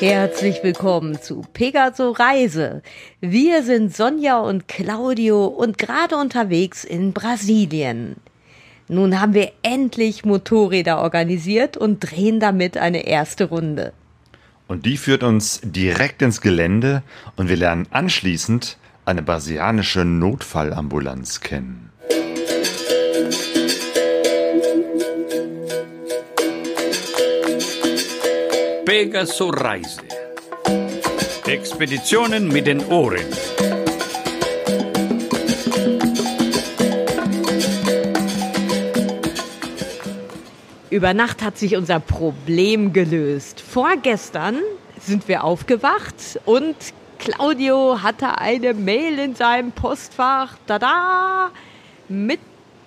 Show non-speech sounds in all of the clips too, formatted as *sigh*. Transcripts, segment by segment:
Herzlich willkommen zu Pegaso Reise. Wir sind Sonja und Claudio und gerade unterwegs in Brasilien. Nun haben wir endlich Motorräder organisiert und drehen damit eine erste Runde. Und die führt uns direkt ins Gelände und wir lernen anschließend eine brasilianische Notfallambulanz kennen. Pegaso Reise. Expeditionen mit den Ohren. Über Nacht hat sich unser Problem gelöst. Vorgestern sind wir aufgewacht und Claudio hatte eine Mail in seinem Postfach. Tada! Mit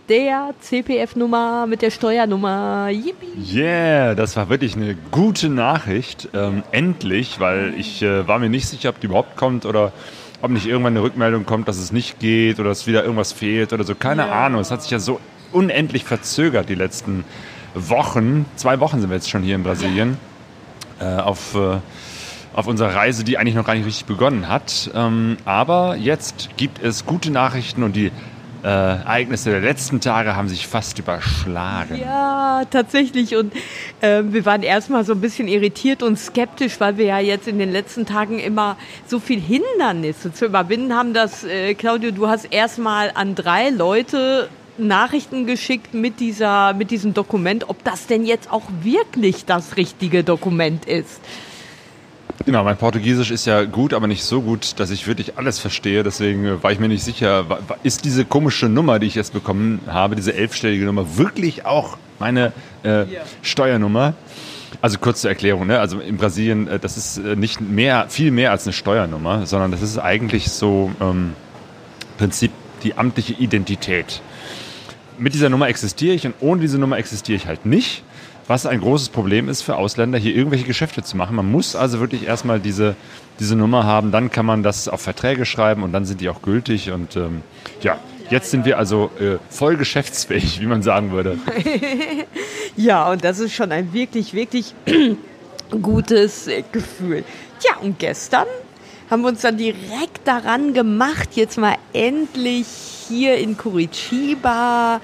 der CPF-Nummer, mit der Steuernummer. Yippie. Yeah, das war wirklich eine gute Nachricht. Ähm, endlich, weil ich äh, war mir nicht sicher, ob die überhaupt kommt oder ob nicht irgendwann eine Rückmeldung kommt, dass es nicht geht oder dass wieder irgendwas fehlt oder so. Keine ja. Ahnung. Es hat sich ja so unendlich verzögert die letzten Wochen. Zwei Wochen sind wir jetzt schon hier in Brasilien. Äh, auf. Äh, auf unserer Reise, die eigentlich noch gar nicht richtig begonnen hat. Ähm, aber jetzt gibt es gute Nachrichten und die äh, Ereignisse der letzten Tage haben sich fast überschlagen. Ja, tatsächlich. Und äh, wir waren erstmal so ein bisschen irritiert und skeptisch, weil wir ja jetzt in den letzten Tagen immer so viel Hindernisse zu überwinden haben, dass, äh, Claudio, du hast erstmal an drei Leute Nachrichten geschickt mit, dieser, mit diesem Dokument, ob das denn jetzt auch wirklich das richtige Dokument ist. Genau, mein Portugiesisch ist ja gut, aber nicht so gut, dass ich wirklich alles verstehe. Deswegen war ich mir nicht sicher, ist diese komische Nummer, die ich jetzt bekommen habe, diese elfstellige Nummer, wirklich auch meine äh, Steuernummer? Also kurz zur Erklärung, ne? also in Brasilien, äh, das ist äh, nicht mehr, viel mehr als eine Steuernummer, sondern das ist eigentlich so ähm, Prinzip die amtliche Identität. Mit dieser Nummer existiere ich und ohne diese Nummer existiere ich halt nicht was ein großes Problem ist für Ausländer, hier irgendwelche Geschäfte zu machen. Man muss also wirklich erstmal diese, diese Nummer haben, dann kann man das auf Verträge schreiben und dann sind die auch gültig. Und ähm, ja, jetzt sind wir also äh, voll geschäftsfähig, wie man sagen würde. *laughs* ja, und das ist schon ein wirklich, wirklich *clears throat* gutes Gefühl. Ja, und gestern haben wir uns dann direkt daran gemacht, jetzt mal endlich hier in Curitiba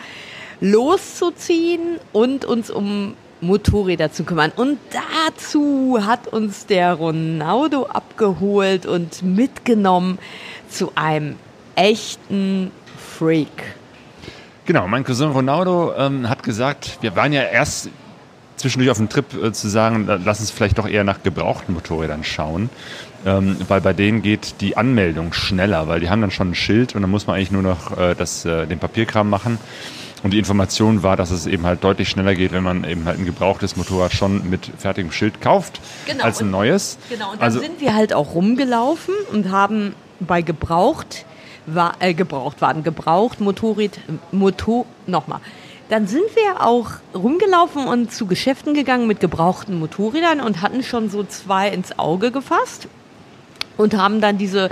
loszuziehen und uns um Motorräder zu kümmern. Und dazu hat uns der Ronaldo abgeholt und mitgenommen zu einem echten Freak. Genau, mein Cousin Ronaldo ähm, hat gesagt, wir waren ja erst zwischendurch auf dem Trip äh, zu sagen, lass uns vielleicht doch eher nach gebrauchten Motorrädern schauen, ähm, weil bei denen geht die Anmeldung schneller, weil die haben dann schon ein Schild und dann muss man eigentlich nur noch äh, das, äh, den Papierkram machen. Und die Information war, dass es eben halt deutlich schneller geht, wenn man eben halt ein gebrauchtes Motorrad schon mit fertigem Schild kauft, genau, als ein neues. Genau, und dann also, sind wir halt auch rumgelaufen und haben bei gebraucht, war, äh, gebraucht waren, gebraucht Motorrad, Motor, nochmal. Dann sind wir auch rumgelaufen und zu Geschäften gegangen mit gebrauchten Motorrädern und hatten schon so zwei ins Auge gefasst und haben dann diese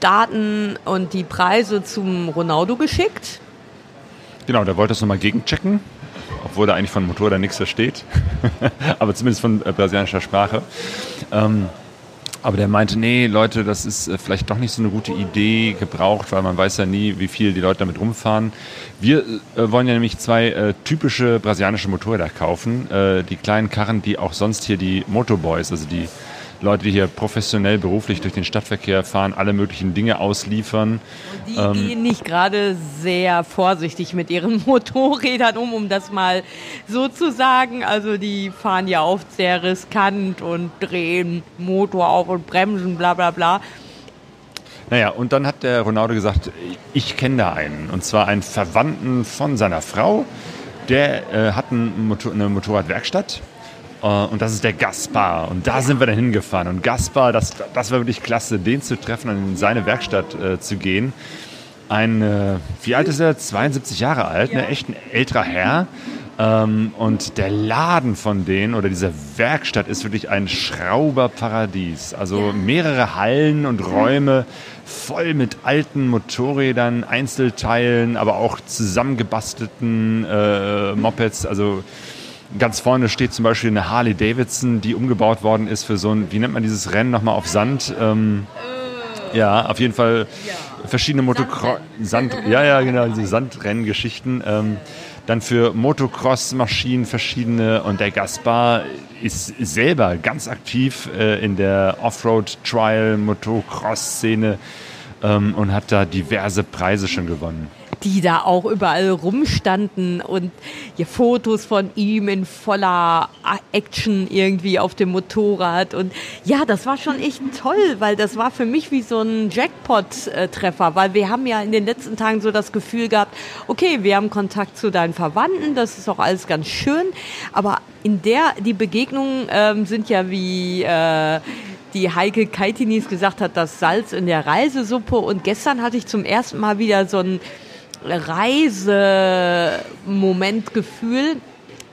Daten und die Preise zum Ronaldo geschickt Genau, der wollte das nochmal gegenchecken, obwohl er eigentlich von Motorrad nichts versteht, *laughs* aber zumindest von äh, brasilianischer Sprache. Ähm, aber der meinte, nee, Leute, das ist äh, vielleicht doch nicht so eine gute Idee gebraucht, weil man weiß ja nie, wie viel die Leute damit rumfahren. Wir äh, wollen ja nämlich zwei äh, typische brasilianische Motorräder kaufen. Äh, die kleinen Karren, die auch sonst hier die Motorboys, also die Leute, die hier professionell beruflich durch den Stadtverkehr fahren, alle möglichen Dinge ausliefern. Und die ähm, gehen nicht gerade sehr vorsichtig mit ihren *laughs* Motorrädern um, um das mal so zu sagen. Also die fahren ja oft sehr riskant und drehen Motor auf und bremsen, bla bla bla. Naja, und dann hat der Ronaldo gesagt, ich kenne da einen. Und zwar einen Verwandten von seiner Frau. Der äh, hat ein Motor eine Motorradwerkstatt und das ist der Gaspar. Und da sind wir dann hingefahren. Und Gaspar, das, das war wirklich klasse, den zu treffen und in seine Werkstatt äh, zu gehen. Ein, äh, wie alt ist er? 72 Jahre alt, ne? echt ein älterer Herr. Ähm, und der Laden von denen oder diese Werkstatt ist wirklich ein Schrauberparadies. Also mehrere Hallen und Räume voll mit alten Motorrädern, Einzelteilen, aber auch zusammengebastelten äh, Mopeds. Also ganz vorne steht zum Beispiel eine Harley Davidson, die umgebaut worden ist für so ein, wie nennt man dieses Rennen nochmal auf Sand? Ähm, ja, auf jeden Fall verschiedene Motocross, Sand, ja, ja, genau, diese Sandrenngeschichten. Ähm, dann für Motocross-Maschinen verschiedene und der Gaspar ist selber ganz aktiv äh, in der Offroad-Trial-Motocross-Szene ähm, und hat da diverse Preise schon gewonnen die da auch überall rumstanden und hier Fotos von ihm in voller Action irgendwie auf dem Motorrad. Und ja, das war schon echt toll, weil das war für mich wie so ein Jackpot-Treffer, weil wir haben ja in den letzten Tagen so das Gefühl gehabt, okay, wir haben Kontakt zu deinen Verwandten, das ist auch alles ganz schön, aber in der, die Begegnungen ähm, sind ja wie... Äh, die Heike Kaitinis gesagt hat, das Salz in der Reisesuppe. Und gestern hatte ich zum ersten Mal wieder so ein Reisemomentgefühl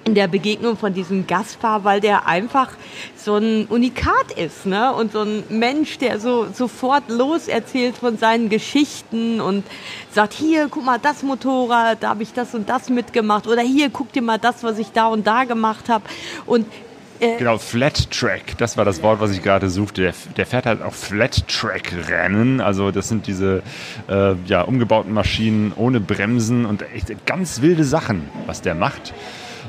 in der Begegnung von diesem Gaspar, weil der einfach so ein Unikat ist, ne? Und so ein Mensch, der so sofort los erzählt von seinen Geschichten und sagt, hier, guck mal, das Motorrad, da habe ich das und das mitgemacht oder hier, guck dir mal das, was ich da und da gemacht habe und äh, genau, Flat Track, das war das Wort, was ich gerade suchte. Der, der fährt halt auch Flat Track Rennen. Also das sind diese äh, ja, umgebauten Maschinen ohne Bremsen und echt ganz wilde Sachen, was der macht.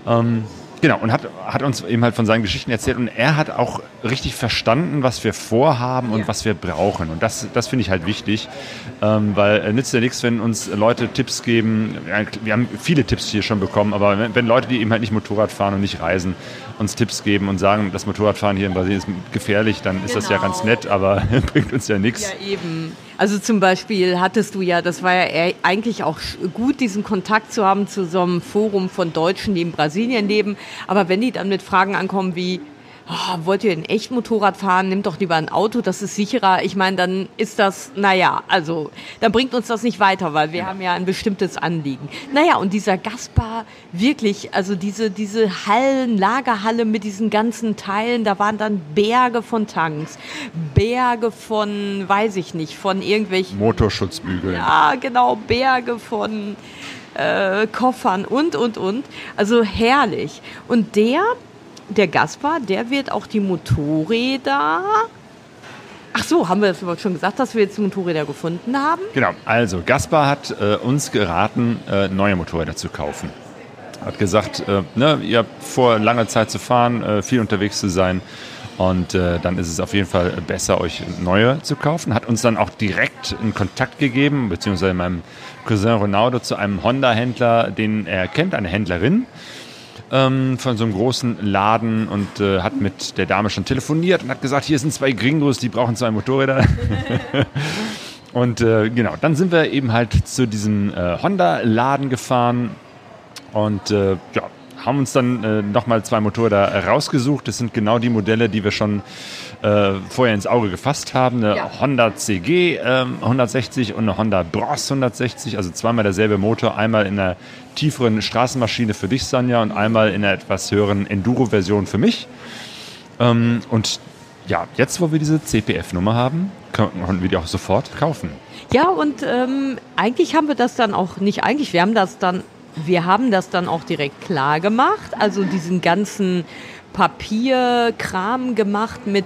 Ähm, Genau, und hat, hat uns eben halt von seinen Geschichten erzählt und er hat auch richtig verstanden, was wir vorhaben und ja. was wir brauchen. Und das, das finde ich halt wichtig, ähm, weil es nützt ja nichts, wenn uns Leute Tipps geben. Wir haben viele Tipps hier schon bekommen, aber wenn, wenn Leute, die eben halt nicht Motorrad fahren und nicht reisen, uns Tipps geben und sagen, das Motorradfahren hier in Brasilien ist gefährlich, dann ist genau. das ja ganz genau. nett, aber *laughs* bringt uns ja nichts. Ja, eben. Also zum Beispiel hattest du ja, das war ja eigentlich auch gut, diesen Kontakt zu haben zu so einem Forum von Deutschen, die in Brasilien leben. Aber wenn die dann mit Fragen ankommen wie, oh, wollt ihr in echt Motorrad fahren, nimmt doch lieber ein Auto, das ist sicherer. Ich meine, dann ist das, naja, also, dann bringt uns das nicht weiter, weil wir ja. haben ja ein bestimmtes Anliegen. Naja, und dieser Gaspar, wirklich, also diese, diese Hallen, Lagerhalle mit diesen ganzen Teilen, da waren dann Berge von Tanks, Berge von, weiß ich nicht, von irgendwelchen... Motorschutzbügeln. Ja, genau, Berge von... Äh, Koffern und, und, und. Also herrlich. Und der der Gaspar, der wird auch die Motorräder. Ach so, haben wir das schon gesagt, dass wir jetzt Motorräder gefunden haben? Genau, also Gaspar hat äh, uns geraten, äh, neue Motorräder zu kaufen. Hat gesagt, äh, ne, ihr habt vor, lange Zeit zu fahren, äh, viel unterwegs zu sein. Und äh, dann ist es auf jeden Fall besser, euch neue zu kaufen. Hat uns dann auch direkt in Kontakt gegeben, beziehungsweise meinem Cousin Ronaldo zu einem Honda-Händler, den er kennt, eine Händlerin ähm, von so einem großen Laden und äh, hat mit der Dame schon telefoniert und hat gesagt, hier sind zwei Gringos, die brauchen zwei Motorräder. *laughs* und äh, genau, dann sind wir eben halt zu diesem äh, Honda-Laden gefahren und äh, ja, haben uns dann äh, nochmal zwei Motorräder rausgesucht. Das sind genau die Modelle, die wir schon äh, vorher ins Auge gefasst haben. Eine ja. Honda CG äh, 160 und eine Honda Bros 160, also zweimal derselbe Motor, einmal in einer tieferen Straßenmaschine für dich, Sanja, und einmal in einer etwas höheren Enduro-Version für mich. Ähm, und ja, jetzt, wo wir diese CPF-Nummer haben, können wir die auch sofort kaufen. Ja, und ähm, eigentlich haben wir das dann auch nicht eigentlich, wir haben das dann wir haben das dann auch direkt klar gemacht, also diesen ganzen Papierkram gemacht mit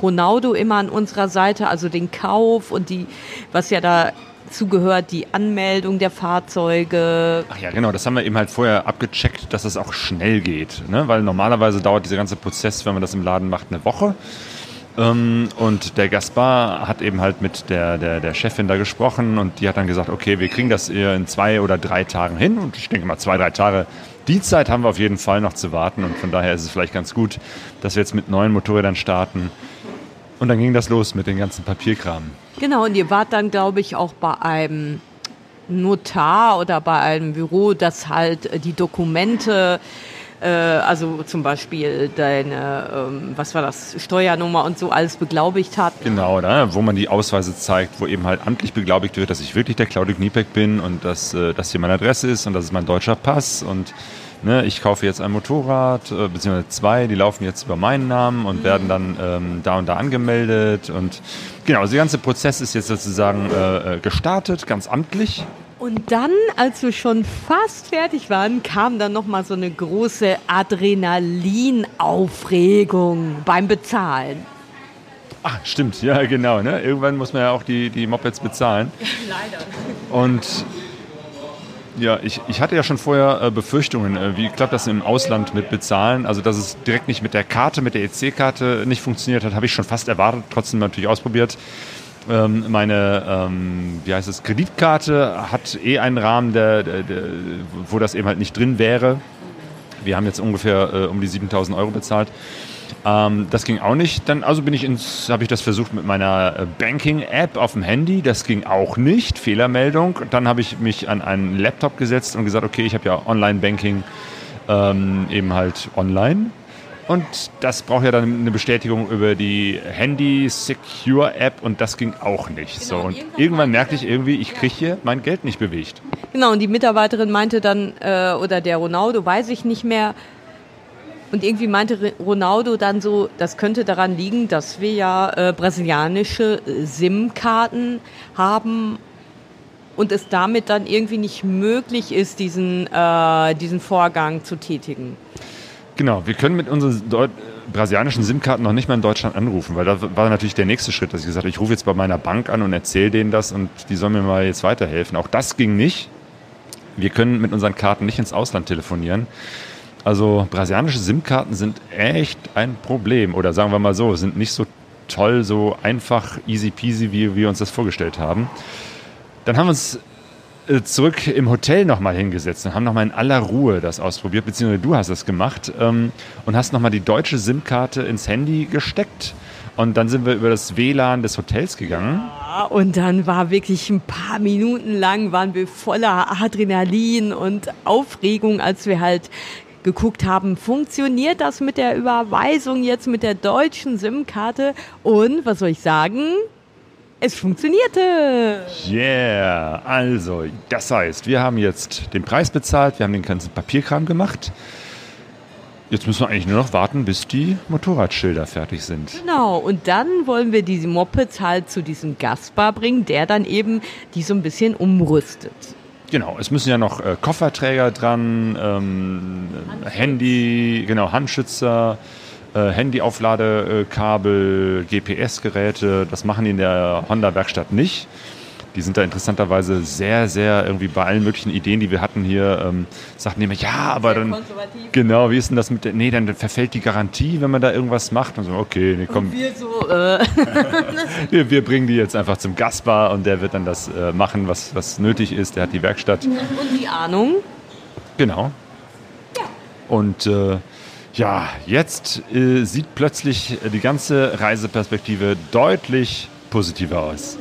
Ronaldo immer an unserer Seite, also den Kauf und die, was ja da zugehört, die Anmeldung der Fahrzeuge. Ach ja, genau, das haben wir eben halt vorher abgecheckt, dass es auch schnell geht. Ne? Weil normalerweise dauert dieser ganze Prozess, wenn man das im Laden macht, eine Woche. Ähm, und der Gaspar hat eben halt mit der, der, der Chefin da gesprochen und die hat dann gesagt, okay, wir kriegen das in zwei oder drei Tagen hin. Und ich denke mal, zwei, drei Tage, die Zeit haben wir auf jeden Fall noch zu warten. Und von daher ist es vielleicht ganz gut, dass wir jetzt mit neuen Motorrädern starten. Und dann ging das los mit den ganzen Papierkram. Genau, und ihr wart dann, glaube ich, auch bei einem Notar oder bei einem Büro, das halt die Dokumente äh, also zum Beispiel deine, ähm, was war das, Steuernummer und so alles beglaubigt hat. Genau, oder? wo man die Ausweise zeigt, wo eben halt amtlich beglaubigt wird, dass ich wirklich der Claudio Kniepek bin und dass äh, das hier meine Adresse ist und das ist mein deutscher Pass und ne, ich kaufe jetzt ein Motorrad, äh, beziehungsweise zwei, die laufen jetzt über meinen Namen und werden dann ähm, da und da angemeldet. Und genau, also der ganze Prozess ist jetzt sozusagen äh, äh, gestartet, ganz amtlich. Und dann, als wir schon fast fertig waren, kam dann noch mal so eine große Adrenalinaufregung beim Bezahlen. Ach, stimmt, ja, genau. Ne? Irgendwann muss man ja auch die, die Mopeds bezahlen. *laughs* Leider. Und ja, ich, ich hatte ja schon vorher äh, Befürchtungen, äh, wie klappt das im Ausland mit Bezahlen? Also, dass es direkt nicht mit der Karte, mit der EC-Karte nicht funktioniert hat, habe ich schon fast erwartet, trotzdem natürlich ausprobiert. Ähm, meine, ähm, wie heißt es, Kreditkarte hat eh einen Rahmen, der, der, der, wo das eben halt nicht drin wäre. Wir haben jetzt ungefähr äh, um die 7000 Euro bezahlt. Ähm, das ging auch nicht. Dann also bin ich ins, habe ich das versucht mit meiner äh, Banking-App auf dem Handy. Das ging auch nicht. Fehlermeldung. Dann habe ich mich an einen Laptop gesetzt und gesagt, okay, ich habe ja Online-Banking ähm, eben halt online. Und das braucht ja dann eine Bestätigung über die Handy Secure App und das ging auch nicht. so und irgendwann, irgendwann merkte ich irgendwie, ich kriege hier mein Geld nicht bewegt. Genau, und die Mitarbeiterin meinte dann, äh, oder der Ronaldo, weiß ich nicht mehr, und irgendwie meinte Ronaldo dann so, das könnte daran liegen, dass wir ja äh, brasilianische äh, SIM-Karten haben und es damit dann irgendwie nicht möglich ist, diesen, äh, diesen Vorgang zu tätigen. Genau, wir können mit unseren Deut brasilianischen SIM-Karten noch nicht mal in Deutschland anrufen, weil da war natürlich der nächste Schritt, dass ich gesagt habe, ich rufe jetzt bei meiner Bank an und erzähle denen das und die sollen mir mal jetzt weiterhelfen. Auch das ging nicht. Wir können mit unseren Karten nicht ins Ausland telefonieren. Also brasilianische SIM-Karten sind echt ein Problem. Oder sagen wir mal so, sind nicht so toll, so einfach, easy peasy, wie wir uns das vorgestellt haben. Dann haben wir uns zurück im Hotel nochmal hingesetzt und haben nochmal in aller Ruhe das ausprobiert, beziehungsweise du hast das gemacht ähm, und hast nochmal die deutsche SIM-Karte ins Handy gesteckt. Und dann sind wir über das WLAN des Hotels gegangen. Ja, und dann war wirklich ein paar Minuten lang waren wir voller Adrenalin und Aufregung, als wir halt geguckt haben, funktioniert das mit der Überweisung jetzt mit der deutschen SIM-Karte? Und was soll ich sagen? Es funktionierte. Yeah, also das heißt, wir haben jetzt den Preis bezahlt, wir haben den ganzen Papierkram gemacht. Jetzt müssen wir eigentlich nur noch warten, bis die Motorradschilder fertig sind. Genau, und dann wollen wir diese Mopeds halt zu diesem Gastbar bringen, der dann eben die so ein bisschen umrüstet. Genau, es müssen ja noch äh, Kofferträger dran, ähm, Handy, genau, Handschützer, äh, Handyaufladekabel, GPS-Geräte. Das machen die in der Honda-Werkstatt nicht. Die sind da interessanterweise sehr, sehr irgendwie bei allen möglichen Ideen, die wir hatten hier, ähm, sagten die immer, ja, aber dann, genau, wie ist denn das mit der, nee, dann verfällt die Garantie, wenn man da irgendwas macht. Und so, okay, nee, komm. Und wir so, äh. *laughs* wir, wir, bringen die jetzt einfach zum Gastbar und der wird dann das äh, machen, was, was nötig ist. Der hat die Werkstatt. Und die Ahnung. Genau. Ja. Und äh, ja, jetzt äh, sieht plötzlich die ganze Reiseperspektive deutlich positiver aus.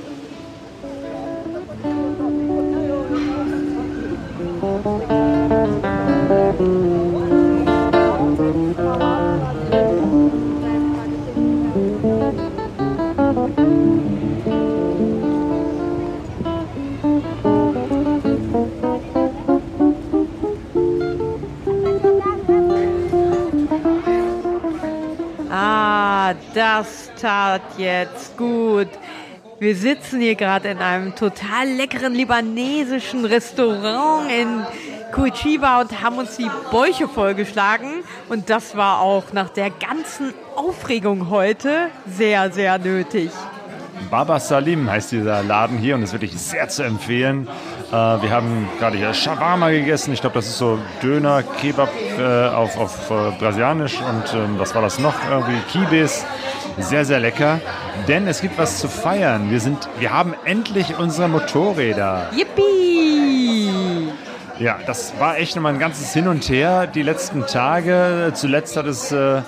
Das tat jetzt gut. Wir sitzen hier gerade in einem total leckeren libanesischen Restaurant in Curitiba und haben uns die Bäuche vollgeschlagen. Und das war auch nach der ganzen Aufregung heute sehr, sehr nötig. Baba Salim heißt dieser Laden hier und ist wirklich sehr zu empfehlen. Äh, wir haben gerade hier Shawarma gegessen. Ich glaube, das ist so Döner, Kebab äh, auf, auf äh, Brasilianisch und ähm, was war das noch? Irgendwie Kibes. Sehr, sehr lecker. Denn es gibt was zu feiern. Wir, sind, wir haben endlich unsere Motorräder. Yippie! Ja, das war echt nochmal ein ganzes Hin und Her die letzten Tage. Zuletzt hat es, äh,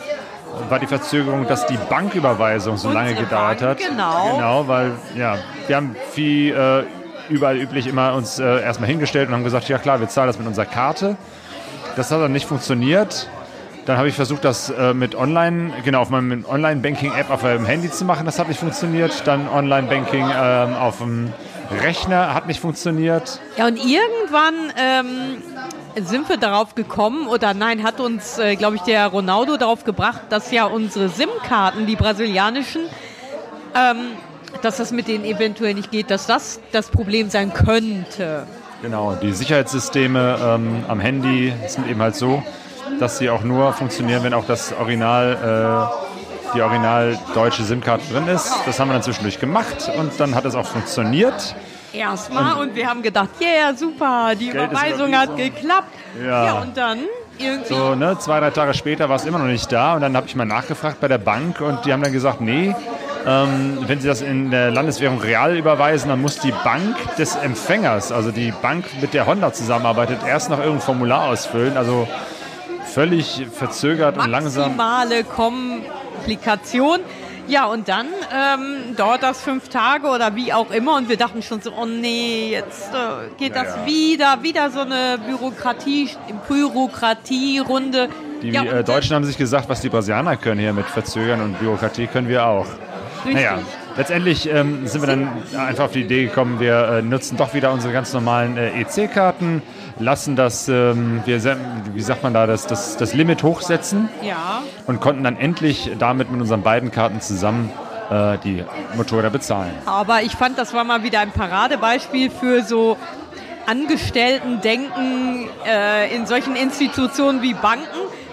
war die Verzögerung, dass die Banküberweisung so lange gedauert hat. Genau. Genau, weil ja, wir haben wie äh, überall üblich immer uns äh, erstmal hingestellt und haben gesagt, ja klar, wir zahlen das mit unserer Karte. Das hat dann nicht funktioniert. Dann habe ich versucht, das äh, mit Online, genau, auf meinem Online-Banking-App auf meinem Handy zu machen. Das hat nicht funktioniert. Dann Online-Banking ähm, auf dem Rechner hat nicht funktioniert. Ja, und irgendwann ähm, sind wir darauf gekommen, oder nein, hat uns, äh, glaube ich, der Ronaldo darauf gebracht, dass ja unsere SIM-Karten, die brasilianischen, ähm, dass das mit denen eventuell nicht geht, dass das das Problem sein könnte. Genau, die Sicherheitssysteme ähm, am Handy sind eben halt so, dass sie auch nur funktionieren, wenn auch das Original, äh, die original deutsche SIM-Karte drin ist. Das haben wir dann zwischendurch gemacht und dann hat es auch funktioniert. Erstmal und, wir haben gedacht, yeah, super, die Geld Überweisung hat geklappt. Ja. ja, und dann irgendwie. So, ne, zwei, drei Tage später war es immer noch nicht da und dann habe ich mal nachgefragt bei der Bank und die haben dann gesagt, nee, ähm, wenn Sie das in der Landeswährung real überweisen, dann muss die Bank des Empfängers, also die Bank, mit der Honda zusammenarbeitet, erst noch irgendein Formular ausfüllen. Also völlig verzögert und langsam. maximale Komplikation. Ja, und dann ähm, dauert das fünf Tage oder wie auch immer und wir dachten schon so, oh nee, jetzt äh, geht das Naja. wieder, wieder so eine Bürokratie, Bürokratierunde. Die ja, äh, Deutschen haben sich gesagt, was die Brasilianer können hier mit Verzögern und Bürokratie können wir auch. Richtig. Naja, letztendlich ähm, sind wir dann einfach auf die Idee gekommen, wir äh, nutzen doch wieder unsere ganz normalen äh, EC-Karten, lassen das, ähm, wir, wie sagt man da, das, das, das Limit hochsetzen Ja, und konnten dann endlich damit mit unseren beiden Karten zusammen äh, die Motorräder bezahlen. aber ich fand, das war mal wieder ein Paradebeispiel für so Angestellten-Denken äh, in solchen Institutionen wie Banken,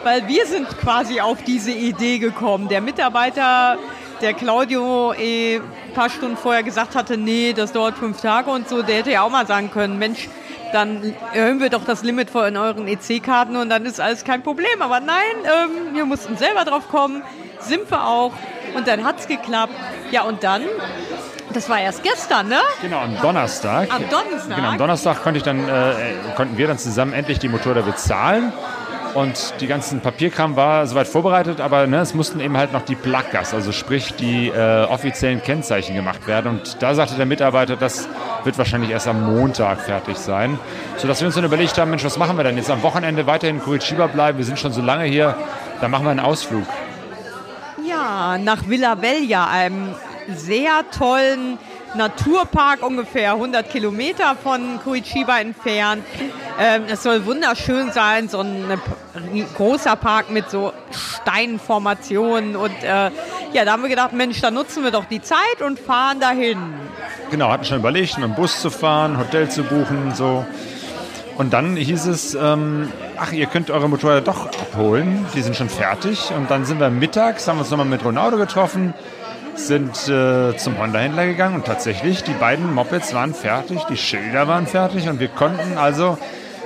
weil wir sind quasi auf diese Idee gekommen. Der Mitarbeiter, der Claudio eh ein paar Stunden vorher gesagt hatte, nee, das dauert fünf Tage und so, der hätte ja auch mal sagen können, Mensch, dann erhöhen wir doch das Limit von euren EC-Karten und dann ist alles kein Problem. Aber nein, ähm, wir mussten selber drauf kommen, sind wir auch und dann hat's geklappt. Ja, und dann, das war erst gestern, ne? Genau, am Donnerstag. Am Donnerstag? Genau, am Donnerstag konnte ich dann, äh, konnten wir dann zusammen endlich die Motorräder bezahlen. Und die ganzen Papierkram war soweit vorbereitet, aber ne, es mussten eben halt noch die Placas, also sprich die äh, offiziellen Kennzeichen gemacht werden. Und da sagte der Mitarbeiter, das wird wahrscheinlich erst am Montag fertig sein. Sodass wir uns dann überlegt haben, Mensch, was machen wir denn jetzt am Wochenende weiterhin in Curitiba bleiben? Wir sind schon so lange hier, dann machen wir einen Ausflug. Ja, nach Villa Velha, einem sehr tollen Naturpark, ungefähr 100 Kilometer von Curitiba entfernt. Ähm, es soll wunderschön sein, so ein äh, großer Park mit so Steinformationen. Und äh, ja, da haben wir gedacht, Mensch, da nutzen wir doch die Zeit und fahren dahin. Genau, hatten schon überlegt, mit dem Bus zu fahren, Hotel zu buchen, so. Und dann hieß es, ähm, ach, ihr könnt eure Motorräder doch abholen, die sind schon fertig. Und dann sind wir mittags, haben uns nochmal mit Ronaldo getroffen, sind äh, zum Honda-Händler gegangen und tatsächlich, die beiden Mopeds waren fertig, die Schilder waren fertig und wir konnten also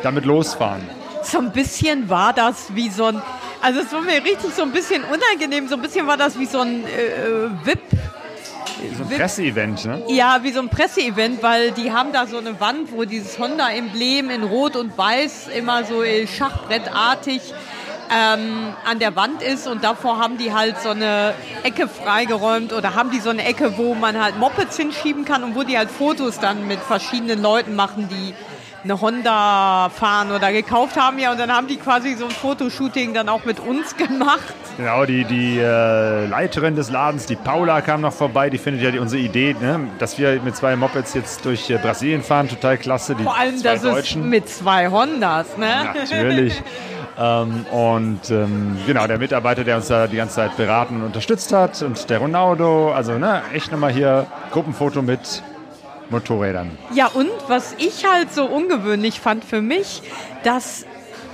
damit losfahren. So ein bisschen war das wie so ein, also es war mir richtig so ein bisschen unangenehm, so ein bisschen war das wie so ein äh, VIP. So ein Presseevent, ne? Ja, wie so ein Presseevent, weil die haben da so eine Wand, wo dieses Honda-Emblem in Rot und Weiß immer so äh, schachbrettartig ähm, an der Wand ist und davor haben die halt so eine Ecke freigeräumt oder haben die so eine Ecke, wo man halt Mopeds hinschieben kann und wo die halt Fotos dann mit verschiedenen Leuten machen, die eine Honda fahren oder gekauft haben ja und dann haben die quasi so ein Fotoshooting dann auch mit uns *laughs* gemacht. Genau, die, die äh, Leiterin des Ladens, die Paula, kam noch vorbei. Die findet ja die, unsere Idee, ne, dass wir mit zwei Mopeds jetzt durch äh, Brasilien fahren, total klasse. Die Vor allem, zwei das ist Deutschen. mit zwei Hondas, ne? Natürlich. *laughs* ähm, und ähm, genau, der Mitarbeiter, der uns da die ganze Zeit beraten und unterstützt hat und der Ronaldo, also ne, echt nochmal hier Gruppenfoto mit Motorrädern. Ja, und was ich halt so ungewöhnlich fand für mich, dass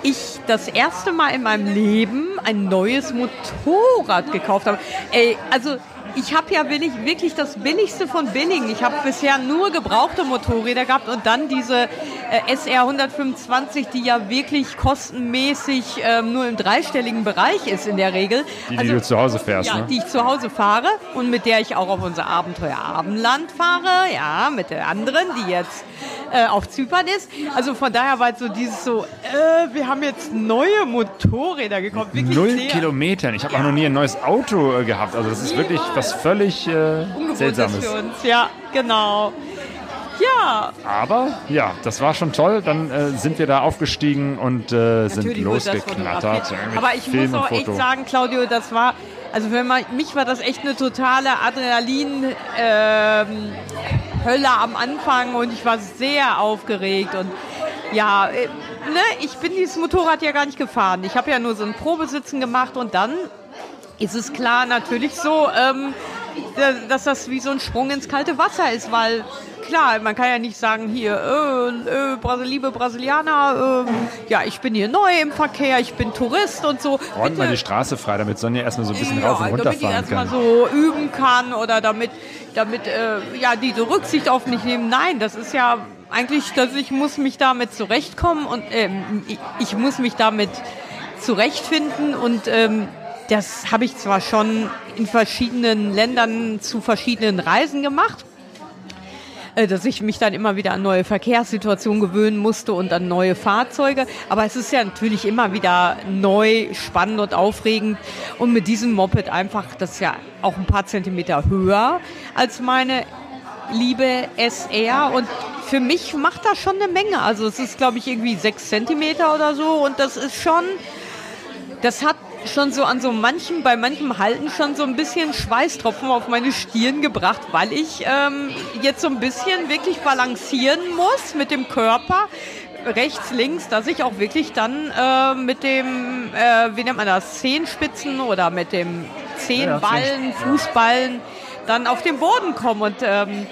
ich das erste Mal in meinem Leben ein neues Motorrad gekauft habe. Ey, also ich habe ja wirklich, wirklich das Billigste von Billigen. Ich habe bisher nur gebrauchte Motorräder gehabt und dann diese äh, SR 125, die ja wirklich kostenmäßig ähm, nur im dreistelligen Bereich ist in der Regel. Die, die du zu Hause fährst, Ja, ne? die ich zu Hause fahre und mit der ich auch auf unser Abenteuer Abendland fahre. Ja, mit der anderen, die jetzt äh, auf Zypern ist. Also von daher war jetzt so dieses so, äh, wir haben jetzt neue Motorräder gekauft. Wirklich Null Kilometern. Ich habe auch noch nie ein neues Auto äh, gehabt. Also das ist wirklich was völlig äh, Seltsames. für uns. Ja, genau. Ja, Aber ja, das war schon toll. Dann äh, sind wir da aufgestiegen und äh, sind losgeknattert. Aber ich Film muss auch echt sagen, Claudio, das war, also für mich mich war das echt eine totale Adrenalin ähm, Hölle am Anfang und ich war sehr aufgeregt und Ja, äh, ne, ich bin dieses Motorrad ja gar nicht gefahren. Ich habe ja nur so ein Probesitzen gemacht und dann ist es klar natürlich so, ähm, dass das wie so ein Sprung ins kalte Wasser ist, weil klar, man kann ja nicht sagen, hier, äh, äh, Brasil liebe Brasilianer, äh, ja, ich bin hier neu im Verkehr, ich bin Tourist und so. Räumt mal die Straße frei, damit Sonja erstmal so ein bisschen ja, rauf und runter damit ich fahren erstmal kann. so üben kann oder damit, damit äh, ja, diese Rücksicht auf mich nehmen. Nein, das ist ja eigentlich, dass ich muss mich damit zurechtkommen und ähm, ich, ich muss mich damit zurechtfinden und ähm, das habe ich zwar schon in verschiedenen Ländern zu verschiedenen Reisen gemacht, äh, dass ich mich dann immer wieder an neue Verkehrssituationen gewöhnen musste und an neue Fahrzeuge. Aber es ist ja natürlich immer wieder neu, spannend und aufregend. Und mit diesem Moped einfach, das ist ja auch ein paar Zentimeter höher als meine liebe SR und für mich macht das schon eine Menge. Also es ist, glaube ich, irgendwie sechs Zentimeter oder so und das ist schon, das hat schon so an so manchen, bei manchem Halten schon so ein bisschen Schweißtropfen auf meine Stirn gebracht, weil ich ähm, jetzt so ein bisschen wirklich balancieren muss mit dem Körper rechts, links, dass ich auch wirklich dann äh, mit dem, äh, wie nennt man das, Zehenspitzen oder mit dem Zehenballen, Fußballen dann auf den Boden komme und ähm,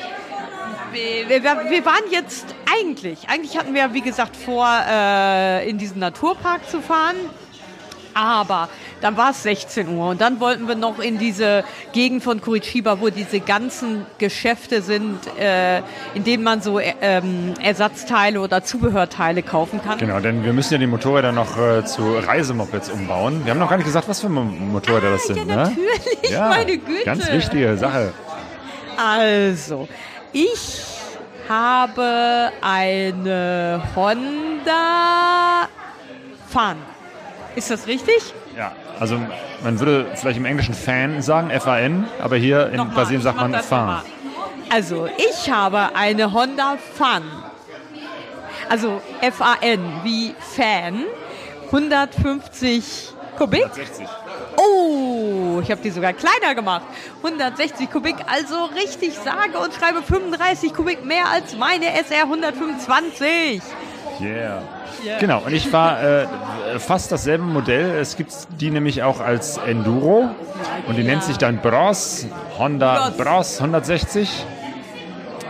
wir, wir, wir waren jetzt eigentlich, eigentlich hatten wir, wie gesagt, vor, äh, in diesen Naturpark zu fahren. Aber dann war es 16 Uhr und dann wollten wir noch in diese Gegend von Curitiba, wo diese ganzen Geschäfte sind, äh, in denen man so äh, ähm, Ersatzteile oder Zubehörteile kaufen kann. Genau, denn wir müssen ja die Motorräder noch äh, zu Reisemopeds umbauen. Wir haben noch gar nicht gesagt, was für Mo- Motorräder das sind, ja, ne? natürlich, Ja, meine Güte. ganz wichtige Sache. Also, ich habe eine Honda Fan. Ist das richtig? Ja, also man würde vielleicht im Englischen Fan sagen, F-A-N, aber hier in Nochmal, Brasilien sagt man Fan. Also, ich habe eine Honda Fan. Also F-A-N wie Fan. 150 Kubik. 60. Oh, ich habe die sogar kleiner gemacht. 160 Kubik, also richtig sage und schreibe 35 Kubik mehr als meine SR 125. Yeah. Yeah. Genau, und ich fahre äh, fast dasselbe Modell. Es gibt die nämlich auch als Enduro und die Ja. nennt sich dann Bros, Honda Bros. Bros 160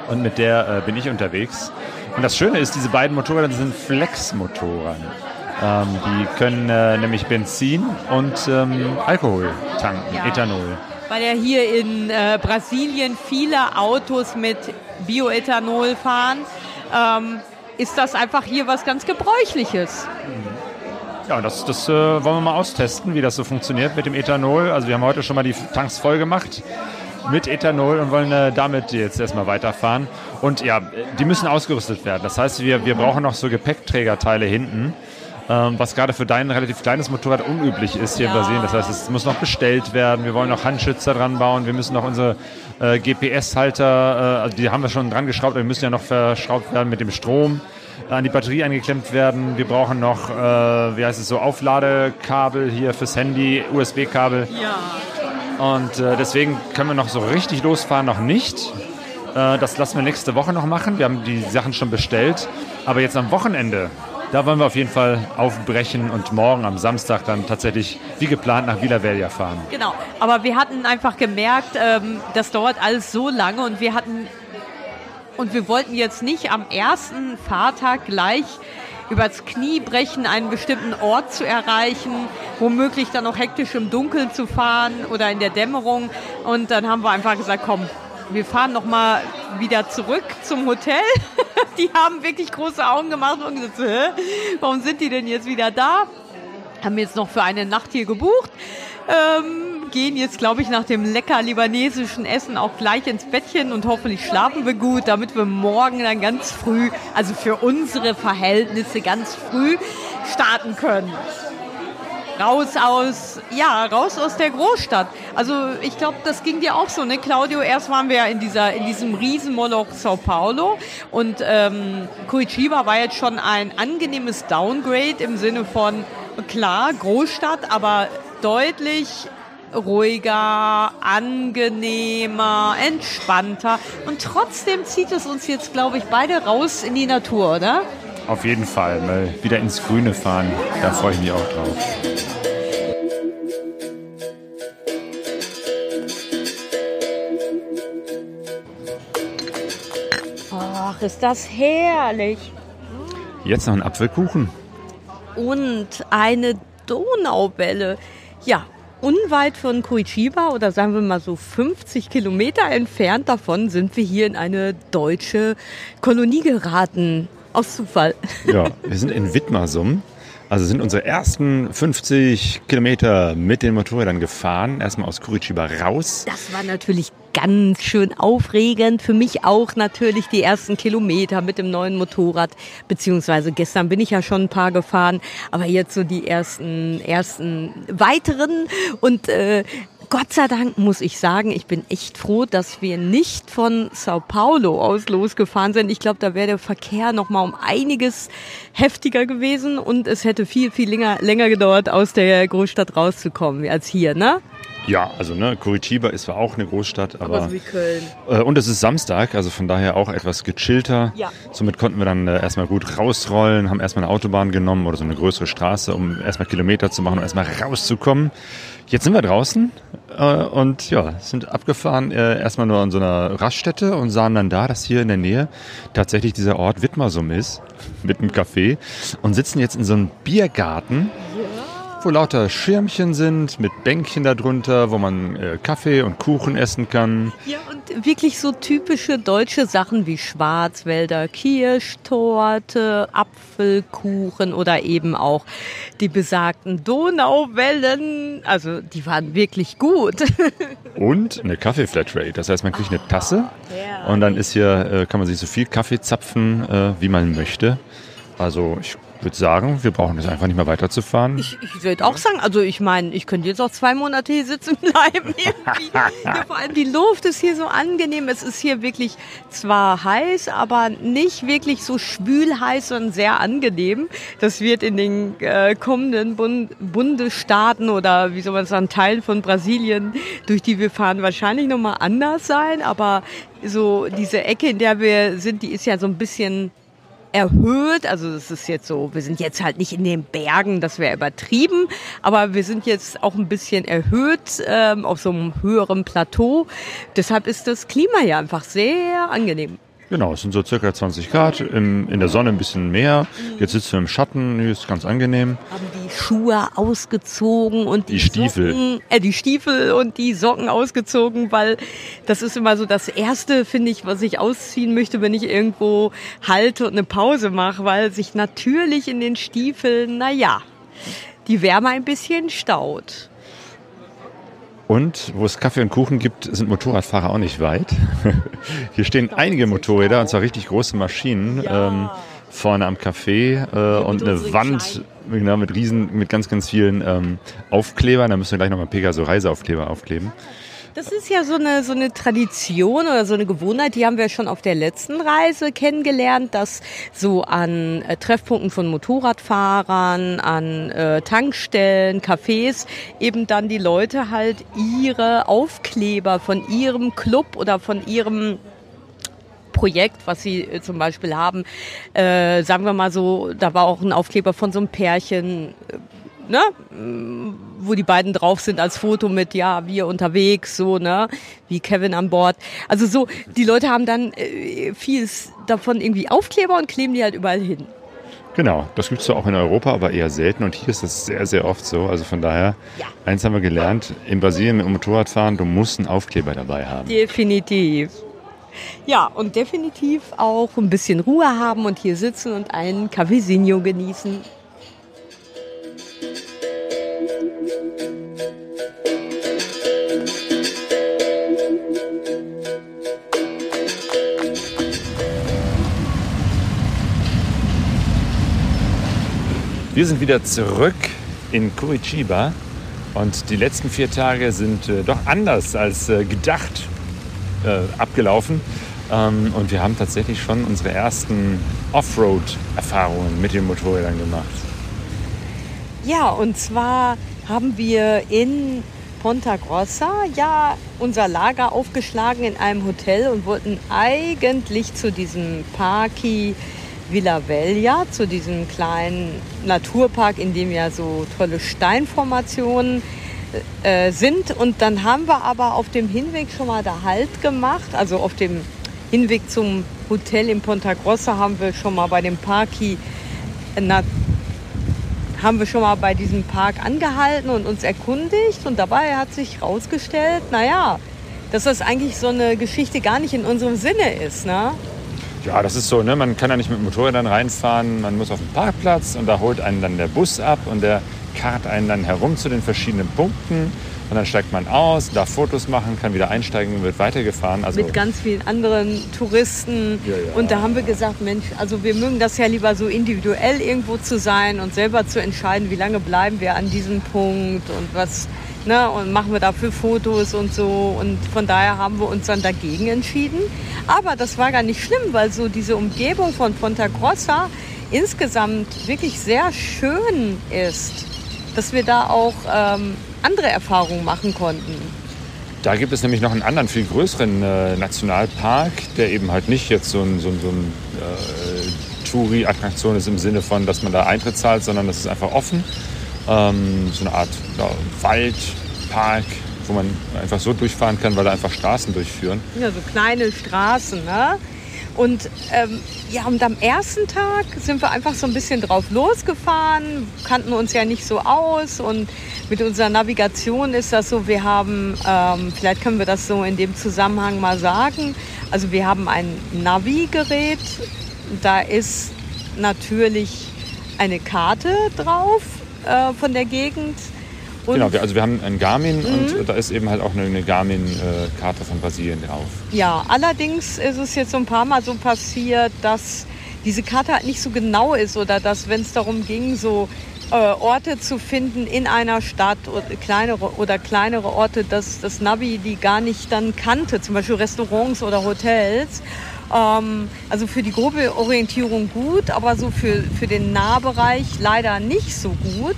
und mit der äh, bin ich unterwegs. Und das Schöne ist, diese beiden Motorräder sind Flex-Motoren. Ähm, die können äh, nämlich Benzin und ähm, Alkohol tanken, Ja. Ethanol. Weil ja hier in äh, Brasilien viele Autos mit Bioethanol fahren, ähm, ist das einfach hier was ganz Gebräuchliches. Ja, das, das äh, wollen wir mal austesten, wie das so funktioniert mit dem Ethanol. Also wir haben heute schon mal die Tanks voll gemacht mit Ethanol und wollen äh, damit jetzt erstmal weiterfahren. Und ja, die müssen ausgerüstet werden. Das heißt, wir, wir brauchen noch so Gepäckträgerteile hinten, ähm, was gerade für dein relativ kleines Motorrad unüblich ist hier in Ja. Brasilien. Das heißt, es muss noch bestellt werden. Wir wollen noch Handschützer dran bauen. Wir müssen noch unsere äh, GPS-Halter, äh, also die haben wir schon dran geschraubt, aber die müssen ja noch verschraubt werden mit dem Strom an die Batterie eingeklemmt werden. Wir brauchen noch, äh, wie heißt es so, Aufladekabel hier fürs Handy, USB-Kabel. Ja. Und äh, deswegen können wir noch so richtig losfahren, noch nicht. Äh, das lassen wir nächste Woche noch machen. Wir haben die Sachen schon bestellt. Aber jetzt am Wochenende, da wollen wir auf jeden Fall aufbrechen und morgen am Samstag dann tatsächlich wie geplant nach Villa Velha fahren. Genau, aber wir hatten einfach gemerkt, ähm, das dauert alles so lange und wir hatten und wir wollten jetzt nicht am ersten Fahrtag gleich übers Knie brechen, einen bestimmten Ort zu erreichen, womöglich dann noch hektisch im Dunkeln zu fahren oder in der Dämmerung. Und dann haben wir einfach gesagt, komm, wir fahren noch mal wieder zurück zum Hotel. *laughs* Die haben wirklich große Augen gemacht und gesagt, Hä? warum sind die denn jetzt wieder da? Haben jetzt noch für eine Nacht hier gebucht. Ähm, gehen jetzt, glaube ich, nach dem lecker libanesischen Essen auch gleich ins Bettchen und hoffentlich schlafen wir gut, damit wir morgen dann ganz früh, also für unsere Verhältnisse ganz früh starten können. Raus aus, ja, raus aus der Großstadt. Also ich glaube, das ging dir auch so, ne, Claudio? Erst waren wir ja in dieser, in diesem Riesenmoloch Sao Paulo und ähm, Curitiba war jetzt schon ein angenehmes Downgrade im Sinne von klar Großstadt, aber deutlich ruhiger, angenehmer, entspannter und trotzdem zieht es uns jetzt, glaube ich, beide raus in die Natur, oder? Auf jeden Fall. Mal wieder ins Grüne fahren. Da freue ich mich auch drauf. Ach, ist das herrlich. Jetzt noch ein Apfelkuchen. Und eine Donauwelle. Ja, unweit von Curitiba oder sagen wir mal so 50 Kilometer entfernt davon sind wir hier in eine deutsche Kolonie geraten. Aus Zufall. Ja, wir sind in Wittmersum. Also sind unsere ersten 50 Kilometer mit den Motorrädern gefahren. Erstmal aus Curitiba raus. Das war natürlich ganz schön aufregend. Für mich auch natürlich die ersten Kilometer mit dem neuen Motorrad. Beziehungsweise gestern bin ich ja schon ein paar gefahren. Aber jetzt so die ersten, ersten weiteren. Und äh, Gott sei Dank muss ich sagen, ich bin echt froh, dass wir nicht von Sao Paulo aus losgefahren sind. Ich glaube, da wäre der Verkehr noch mal um einiges heftiger gewesen und es hätte viel, viel länger, länger gedauert, aus der Großstadt rauszukommen als hier, ne? Ja, also ne, Curitiba ist zwar auch eine Großstadt, aber, Aber so wie Köln. äh, und es ist Samstag, also von daher auch etwas gechillter. Ja. Somit konnten wir dann äh, erstmal gut rausrollen, haben erstmal eine Autobahn genommen oder so eine größere Straße, um erstmal Kilometer zu machen und erstmal rauszukommen. Jetzt sind wir draußen äh, und ja, sind abgefahren äh, erstmal nur an so einer Raststätte und sahen dann da, dass hier in der Nähe tatsächlich dieser Ort Wittmersum ist, mit einem Café und sitzen jetzt in so einem Biergarten wo lauter Schirmchen sind mit Bänkchen darunter, wo man äh, Kaffee und Kuchen essen kann. Ja, und wirklich so typische deutsche Sachen wie Schwarzwälder Kirschtorte, Apfelkuchen oder eben auch die besagten Donauwellen. Also die waren wirklich gut. *laughs* Und eine Kaffee-Flatrate. Das heißt, man kriegt eine Tasse und dann ist hier, äh, kann man sich so viel Kaffee zapfen, äh, wie man möchte. Also ich würde sagen, wir brauchen jetzt einfach nicht mehr weiterzufahren. Ich, ich würde auch sagen, also ich meine, ich könnte jetzt auch zwei Monate hier sitzen *laughs* bleiben. *laughs* Ja, vor allem die Luft ist hier so angenehm. Es ist hier wirklich zwar heiß, aber nicht wirklich so schwül heiß, sondern sehr angenehm. Das wird in den äh, kommenden Bund Bundesstaaten oder wie soll man sagen, Teilen von Brasilien, durch die wir fahren, wahrscheinlich nochmal anders sein. Aber so diese Ecke, in der wir sind, die ist ja so ein bisschen erhöht. Also es ist jetzt so, wir sind jetzt halt nicht in den Bergen, das wäre übertrieben, aber wir sind jetzt auch ein bisschen erhöht ähm, auf so einem höheren Plateau. Deshalb ist das Klima ja einfach sehr angenehm. Genau, es sind so circa 20 Grad, im, in der Sonne ein bisschen mehr. Jetzt sitzen wir im Schatten, hier ist ganz angenehm. Haben die Schuhe ausgezogen und die, Die Stiefel. Socken, äh, die Stiefel und die Socken ausgezogen, weil das ist immer so das erste, finde ich, was ich ausziehen möchte, wenn ich irgendwo halte und eine Pause mache, weil sich natürlich in den Stiefeln, naja, die Wärme ein bisschen staut. Und wo es Kaffee und Kuchen gibt, sind Motorradfahrer auch nicht weit. *laughs* Hier stehen einige Motorräder, und zwar richtig große Maschinen. Ähm, vorne am Café äh, und eine Wand genau, mit riesen, mit ganz, ganz vielen ähm, Aufklebern. Da müssen wir gleich nochmal Pegaso Reiseaufkleber aufkleben. Das ist ja so eine, so eine Tradition oder so eine Gewohnheit, die haben wir schon auf der letzten Reise kennengelernt, dass so an äh, Treffpunkten von Motorradfahrern, an äh, Tankstellen, Cafés eben dann die Leute halt ihre Aufkleber von ihrem Club oder von ihrem Projekt, was sie äh, zum Beispiel haben, äh, sagen wir mal so, da war auch ein Aufkleber von so einem Pärchen, äh, ne, Mm, wo die beiden drauf sind als Foto mit, ja, wir unterwegs, so, ne, wie Kevin an Bord. Also so, die Leute haben dann äh, vieles davon irgendwie Aufkleber und kleben die halt überall hin. Genau, das gibt es zwar auch in Europa, aber eher selten. Und hier ist das sehr, sehr oft so. Also von daher, Ja. eins haben wir gelernt, in Brasilien mit dem Motorradfahren, du musst einen Aufkleber dabei haben. Definitiv. Ja, und definitiv auch ein bisschen Ruhe haben und hier sitzen und einen Cafezinho genießen. Wir sind wieder zurück in Curitiba und die letzten vier Tage sind äh, doch anders als äh, gedacht äh, abgelaufen. Ähm, und wir haben tatsächlich schon unsere ersten Offroad-Erfahrungen mit den Motorrädern gemacht. Ja, und zwar haben wir in Ponta Grossa ja unser Lager aufgeschlagen in einem Hotel und wollten eigentlich zu diesem Parky Villa Velia, zu diesem kleinen Naturpark, in dem ja so tolle Steinformationen äh, sind. Und dann haben wir aber auf dem Hinweg schon mal da Halt gemacht. Also auf dem Hinweg zum Hotel in Ponta Grossa haben wir schon mal bei dem Parki haben wir schon mal bei diesem Park angehalten und uns erkundigt. Und dabei hat sich herausgestellt, naja, dass das eigentlich so eine Geschichte gar nicht in unserem Sinne ist. Ne? Ja, das ist so, ne? man kann ja nicht mit Motorrädern reinfahren, man muss auf den Parkplatz und da holt einen dann der Bus ab und der karrt einen dann herum zu den verschiedenen Punkten und dann steigt man aus, darf Fotos machen, kann wieder einsteigen und wird weitergefahren. Also mit ganz vielen anderen Touristen. Ja, ja. Und da haben wir gesagt, Mensch, also wir mögen das ja lieber so individuell irgendwo zu sein und selber zu entscheiden, wie lange bleiben wir an diesem Punkt und was Ne, und machen wir dafür Fotos und so. Und von daher haben wir uns dann dagegen entschieden. Aber das war gar nicht schlimm, weil so diese Umgebung von Ponta Grossa insgesamt wirklich sehr schön ist, dass wir da auch ähm, andere Erfahrungen machen konnten. Da gibt es nämlich noch einen anderen, viel größeren äh, Nationalpark, der eben halt nicht jetzt so ein, so ein, so ein äh, Touri-Attraktion ist im Sinne von, dass man da Eintritt zahlt, sondern das ist einfach offen ähm, so eine Art ja, Waldpark, wo man einfach so durchfahren kann, weil da einfach Straßen durchführen. Ja, so kleine Straßen, ne? Und ähm, ja, und am ersten Tag sind wir einfach so ein bisschen drauf losgefahren, kannten uns ja nicht so aus und mit unserer Navigation ist das so, wir haben, ähm, vielleicht können wir das so in dem Zusammenhang mal sagen, also wir haben ein Navi-Gerät, da ist natürlich eine Karte drauf äh, von der Gegend. Und genau, also wir haben ein Garmin mhm. und da ist eben halt auch eine, eine Garmin-Karte von Brasilien drauf. Ja, allerdings ist es jetzt so ein paar Mal so passiert, dass diese Karte halt nicht so genau ist oder dass, wenn es darum ging, so äh, Orte zu finden in einer Stadt oder kleinere, oder kleinere Orte, dass das Navi die gar nicht dann kannte, zum Beispiel Restaurants oder Hotels. Ähm, also für die grobe Orientierung gut, aber so für, für den Nahbereich leider nicht so gut.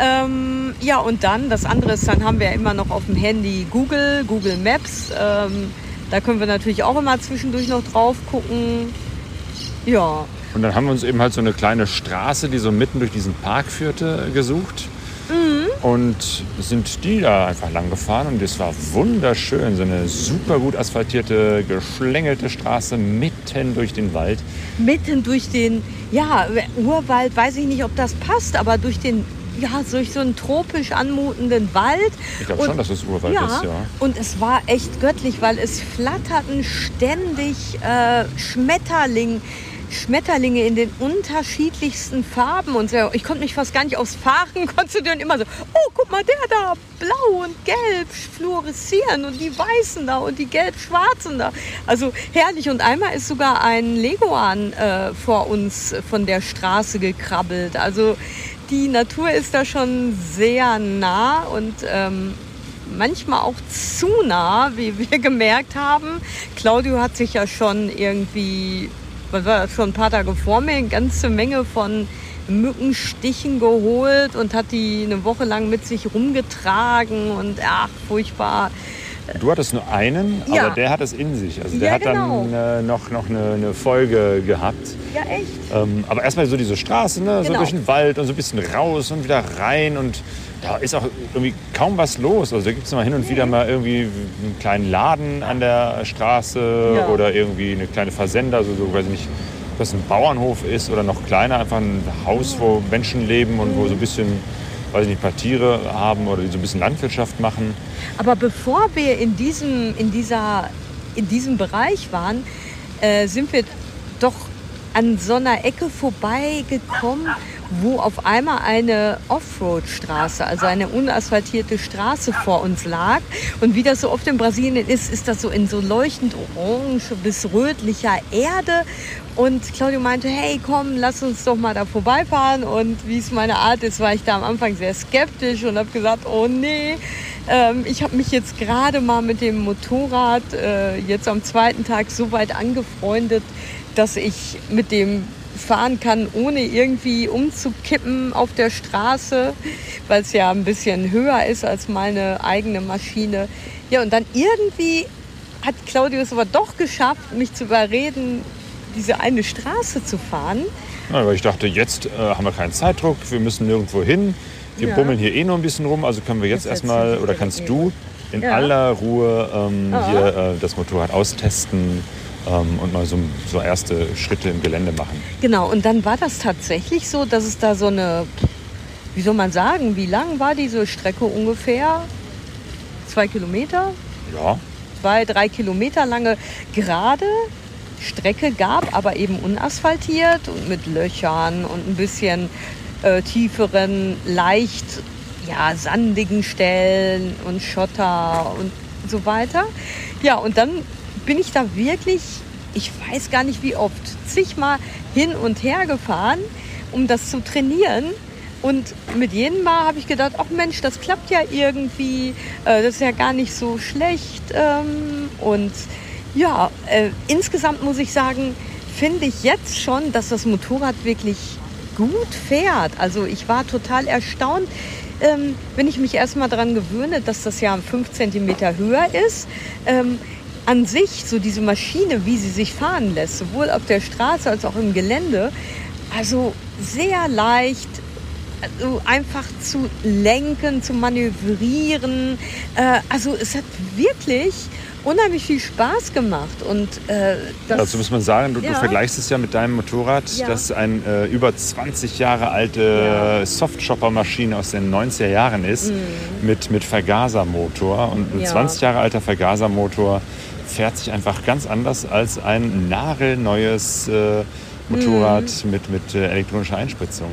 Ähm, ja, und dann, das andere ist, dann haben wir immer noch auf dem Handy Google, Google Maps. Ähm, da können wir natürlich auch immer zwischendurch noch drauf gucken. Ja. Und dann haben wir uns eben halt so eine kleine Straße, die so mitten durch diesen Park führte, gesucht. Mhm. Und sind die da einfach lang gefahren und es war wunderschön. So eine super gut asphaltierte, geschlängelte Straße mitten durch den Wald. Mitten durch den, ja, Urwald, weiß ich nicht, ob das passt, aber durch den ja, durch so einen tropisch anmutenden Wald. Ich glaube schon, dass es Urwald ja, ist, ja. Und es war echt göttlich, weil es flatterten ständig äh, Schmetterling, Schmetterlinge in den unterschiedlichsten Farben und so. Ich konnte mich fast gar nicht aufs Fahren *laughs* konzentrieren. Immer so, oh, guck mal, der da, blau und gelb fluoreszieren und die weißen da und die gelb-schwarzen da. Also herrlich. Und einmal ist sogar ein Leguan äh, vor uns von der Straße gekrabbelt. Also die Natur ist da schon sehr nah und ähm, manchmal auch zu nah, wie wir *laughs* gemerkt haben. Claudio hat sich ja schon irgendwie was war das, schon ein paar Tage vor mir, eine ganze Menge von Mückenstichen geholt und hat die eine Woche lang mit sich rumgetragen und ach, furchtbar. Du hattest nur einen, ja. aber der hat es in sich. Also der ja, hat genau. dann äh, noch, noch eine, eine, Folge gehabt. Ja, echt. Ähm, aber erstmal so diese Straße, ne? Genau. so durch den Wald und so ein bisschen raus und wieder rein und da ist auch irgendwie kaum was los. Also da gibt es mal hin und wieder mal irgendwie einen kleinen Laden an der Straße ja. oder irgendwie eine kleine Versender, also so, weiß ich nicht, was ein Bauernhof ist oder noch kleiner, einfach ein Haus, wo Menschen leben und wo so ein bisschen, weiß ich nicht, ein paar Tiere haben oder die so ein bisschen Landwirtschaft machen. Aber bevor wir in diesem, in dieser, in diesem Bereich waren, äh, sind wir doch an so einer Ecke vorbeigekommen, wo auf einmal eine Offroad-Straße, also eine unasphaltierte Straße vor uns lag. Und wie das so oft in Brasilien ist, ist das so in so leuchtend orange bis rötlicher Erde. Und Claudio meinte, hey, komm, lass uns doch mal da vorbeifahren. Und wie es meine Art ist, war ich da am Anfang sehr skeptisch und habe gesagt, oh nee, ähm, ich habe mich jetzt gerade mal mit dem Motorrad äh, jetzt am zweiten Tag so weit angefreundet, dass ich mit dem fahren kann, ohne irgendwie umzukippen auf der Straße, weil es ja ein bisschen höher ist als meine eigene Maschine. Ja, und dann irgendwie hat Claudius aber doch geschafft, mich zu überreden, diese eine Straße zu fahren. Ja, weil ich dachte, jetzt äh, haben wir keinen Zeitdruck, wir müssen nirgendwo hin. Wir Ja. bummeln hier eh nur ein bisschen rum, also können wir jetzt erstmal, oder kannst eh. du in Ja. aller Ruhe ähm, Ah. hier äh, das Motorrad austesten ähm, und mal so, so erste Schritte im Gelände machen. Genau, und dann war das tatsächlich so, dass es da so eine, wie soll man sagen, wie lang war diese Strecke ungefähr? Zwei Kilometer? Ja, Zwei, drei Kilometer lange gerade Strecke gab, aber eben unasphaltiert und mit Löchern und ein bisschen äh, tieferen, leicht ja, sandigen Stellen und Schotter und so weiter. Ja, und dann bin ich da wirklich, ich weiß gar nicht wie oft, zigmal hin und her gefahren, um das zu trainieren. Und mit jedem Mal habe ich gedacht, ach Mensch, das klappt ja irgendwie, äh, das ist ja gar nicht so schlecht. Ähm, und ja, äh, insgesamt muss ich sagen, finde ich jetzt schon, dass das Motorrad wirklich gut fährt. Also ich war total erstaunt, ähm, wenn ich mich erstmal daran gewöhne, dass das ja 5 cm höher ist. Ähm, an sich, so diese Maschine, wie sie sich fahren lässt, sowohl auf der Straße als auch im Gelände, also sehr leicht, also einfach zu lenken, zu manövrieren. Äh, also es hat wirklich unheimlich viel Spaß gemacht. Und äh, das, dazu muss man sagen, du, du Ja. vergleichst es ja mit deinem Motorrad, Ja. das ein äh, über 20 Jahre alte Ja. Softshopper-Maschine aus den 90er Jahren ist, mit, mit Vergasermotor. Und ein Mhm. Ja. 20 Jahre alter Vergasermotor fährt sich einfach ganz anders als ein nagelneues äh, Motorrad Mhm. mit, mit äh, elektronischer Einspritzung.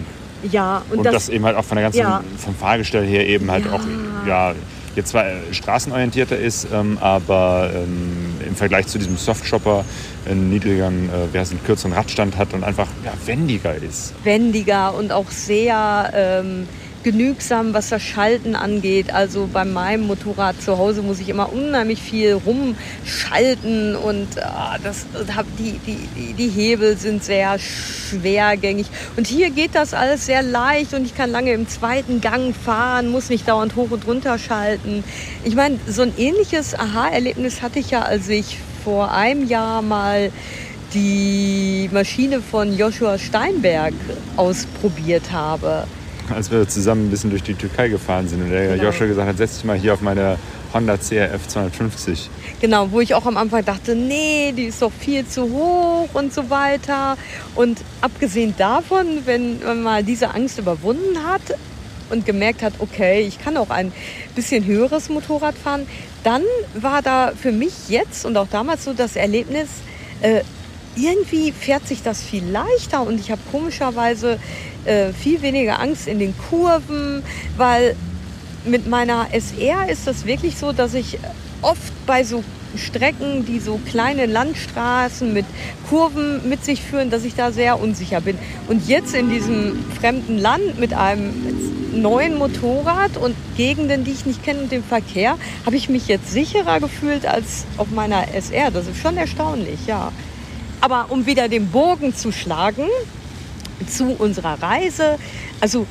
ja, und, Und, das, eben halt auch von der ganzen, vom Fahrgestell her eben halt auch, ja, jetzt zwar äh, straßenorientierter ist, ähm, aber ähm, im Vergleich zu diesem Softshopper einen niedrigeren, äh, wer einen kürzeren Radstand hat und einfach ja, wendiger ist. wendiger und auch sehr ähm, genügsam, was das Schalten angeht. Also bei meinem Motorrad zu Hause muss ich immer unheimlich viel rumschalten und ah, das, die, die, die Hebel sind sehr schwergängig. Und hier geht das alles sehr leicht und ich kann lange im zweiten Gang fahren, muss nicht dauernd hoch und runter schalten. Ich meine, so ein ähnliches Aha-Erlebnis hatte ich ja, als ich vor einem Jahr mal die Maschine von Joshua Steinberg ausprobiert habe. *laughs* Als wir zusammen ein bisschen durch die Türkei gefahren sind und der Genau. Joshua gesagt hat, setz dich mal hier auf meine Honda CRF 250. Genau, wo ich auch am Anfang dachte, nee, die ist doch viel zu hoch und so weiter. Und abgesehen davon, wenn man mal diese Angst überwunden hat und gemerkt hat, okay, ich kann auch ein bisschen höheres Motorrad fahren, dann war da für mich jetzt und auch damals so das Erlebnis, äh, irgendwie fährt sich das viel leichter und ich habe komischerweise äh, viel weniger Angst in den Kurven, weil mit meiner SR ist das wirklich so, dass ich oft bei so Strecken, die so kleine Landstraßen mit Kurven mit sich führen, dass ich da sehr unsicher bin. Und jetzt in diesem fremden Land mit einem neuen Motorrad und Gegenden, die ich nicht kenne und dem Verkehr, habe ich mich jetzt sicherer gefühlt als auf meiner SR. Das ist schon erstaunlich, ja. Aber um wieder den Bogen zu schlagen, zu unserer Reise. Also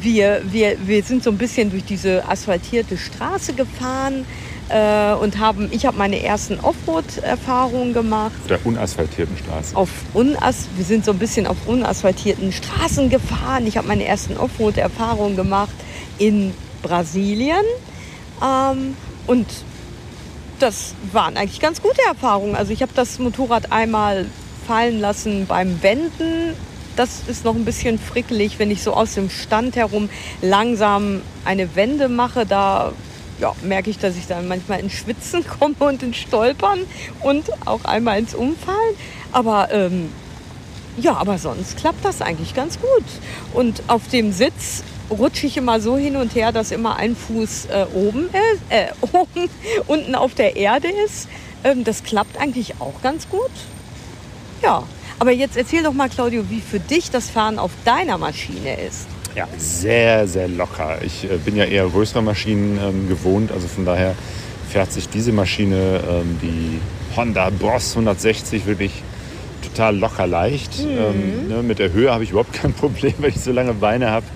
wir, wir, wir sind so ein bisschen durch diese asphaltierte Straße gefahren äh, und haben, ich habe meine ersten Offroad-Erfahrungen gemacht. Auf der unasphaltierten Straße. Auf unas wir sind so ein bisschen auf unasphaltierten Straßen gefahren. Ich habe meine ersten Offroad-Erfahrungen gemacht in Brasilien. Ähm, und das waren eigentlich ganz gute Erfahrungen. Also ich habe das Motorrad einmal fallen lassen beim Wenden. Das ist noch ein bisschen frickelig, wenn ich so aus dem Stand herum langsam eine Wende mache. Da ja, merke ich, dass ich dann manchmal ins Schwitzen *laughs* komme und ins Stolpern und auch einmal ins Umfallen. Aber ähm, ja, aber sonst klappt das eigentlich ganz gut. Und auf dem Sitz rutsche ich immer so hin und her, dass immer ein Fuß äh, oben ist, äh, *laughs* oben, unten auf der Erde ist. Ähm, das klappt eigentlich auch ganz gut. Ja, aber jetzt erzähl doch mal, Claudio, wie für dich das Fahren auf deiner Maschine ist. Ja, sehr, sehr locker. Ich äh, bin ja eher größere Maschinen ähm, gewohnt, also von daher fährt sich diese Maschine, ähm, die Honda Boss 160, wirklich total locker leicht. Ähm, ne, mit der Höhe habe ich überhaupt *laughs* kein Problem, weil ich so lange Beine habe.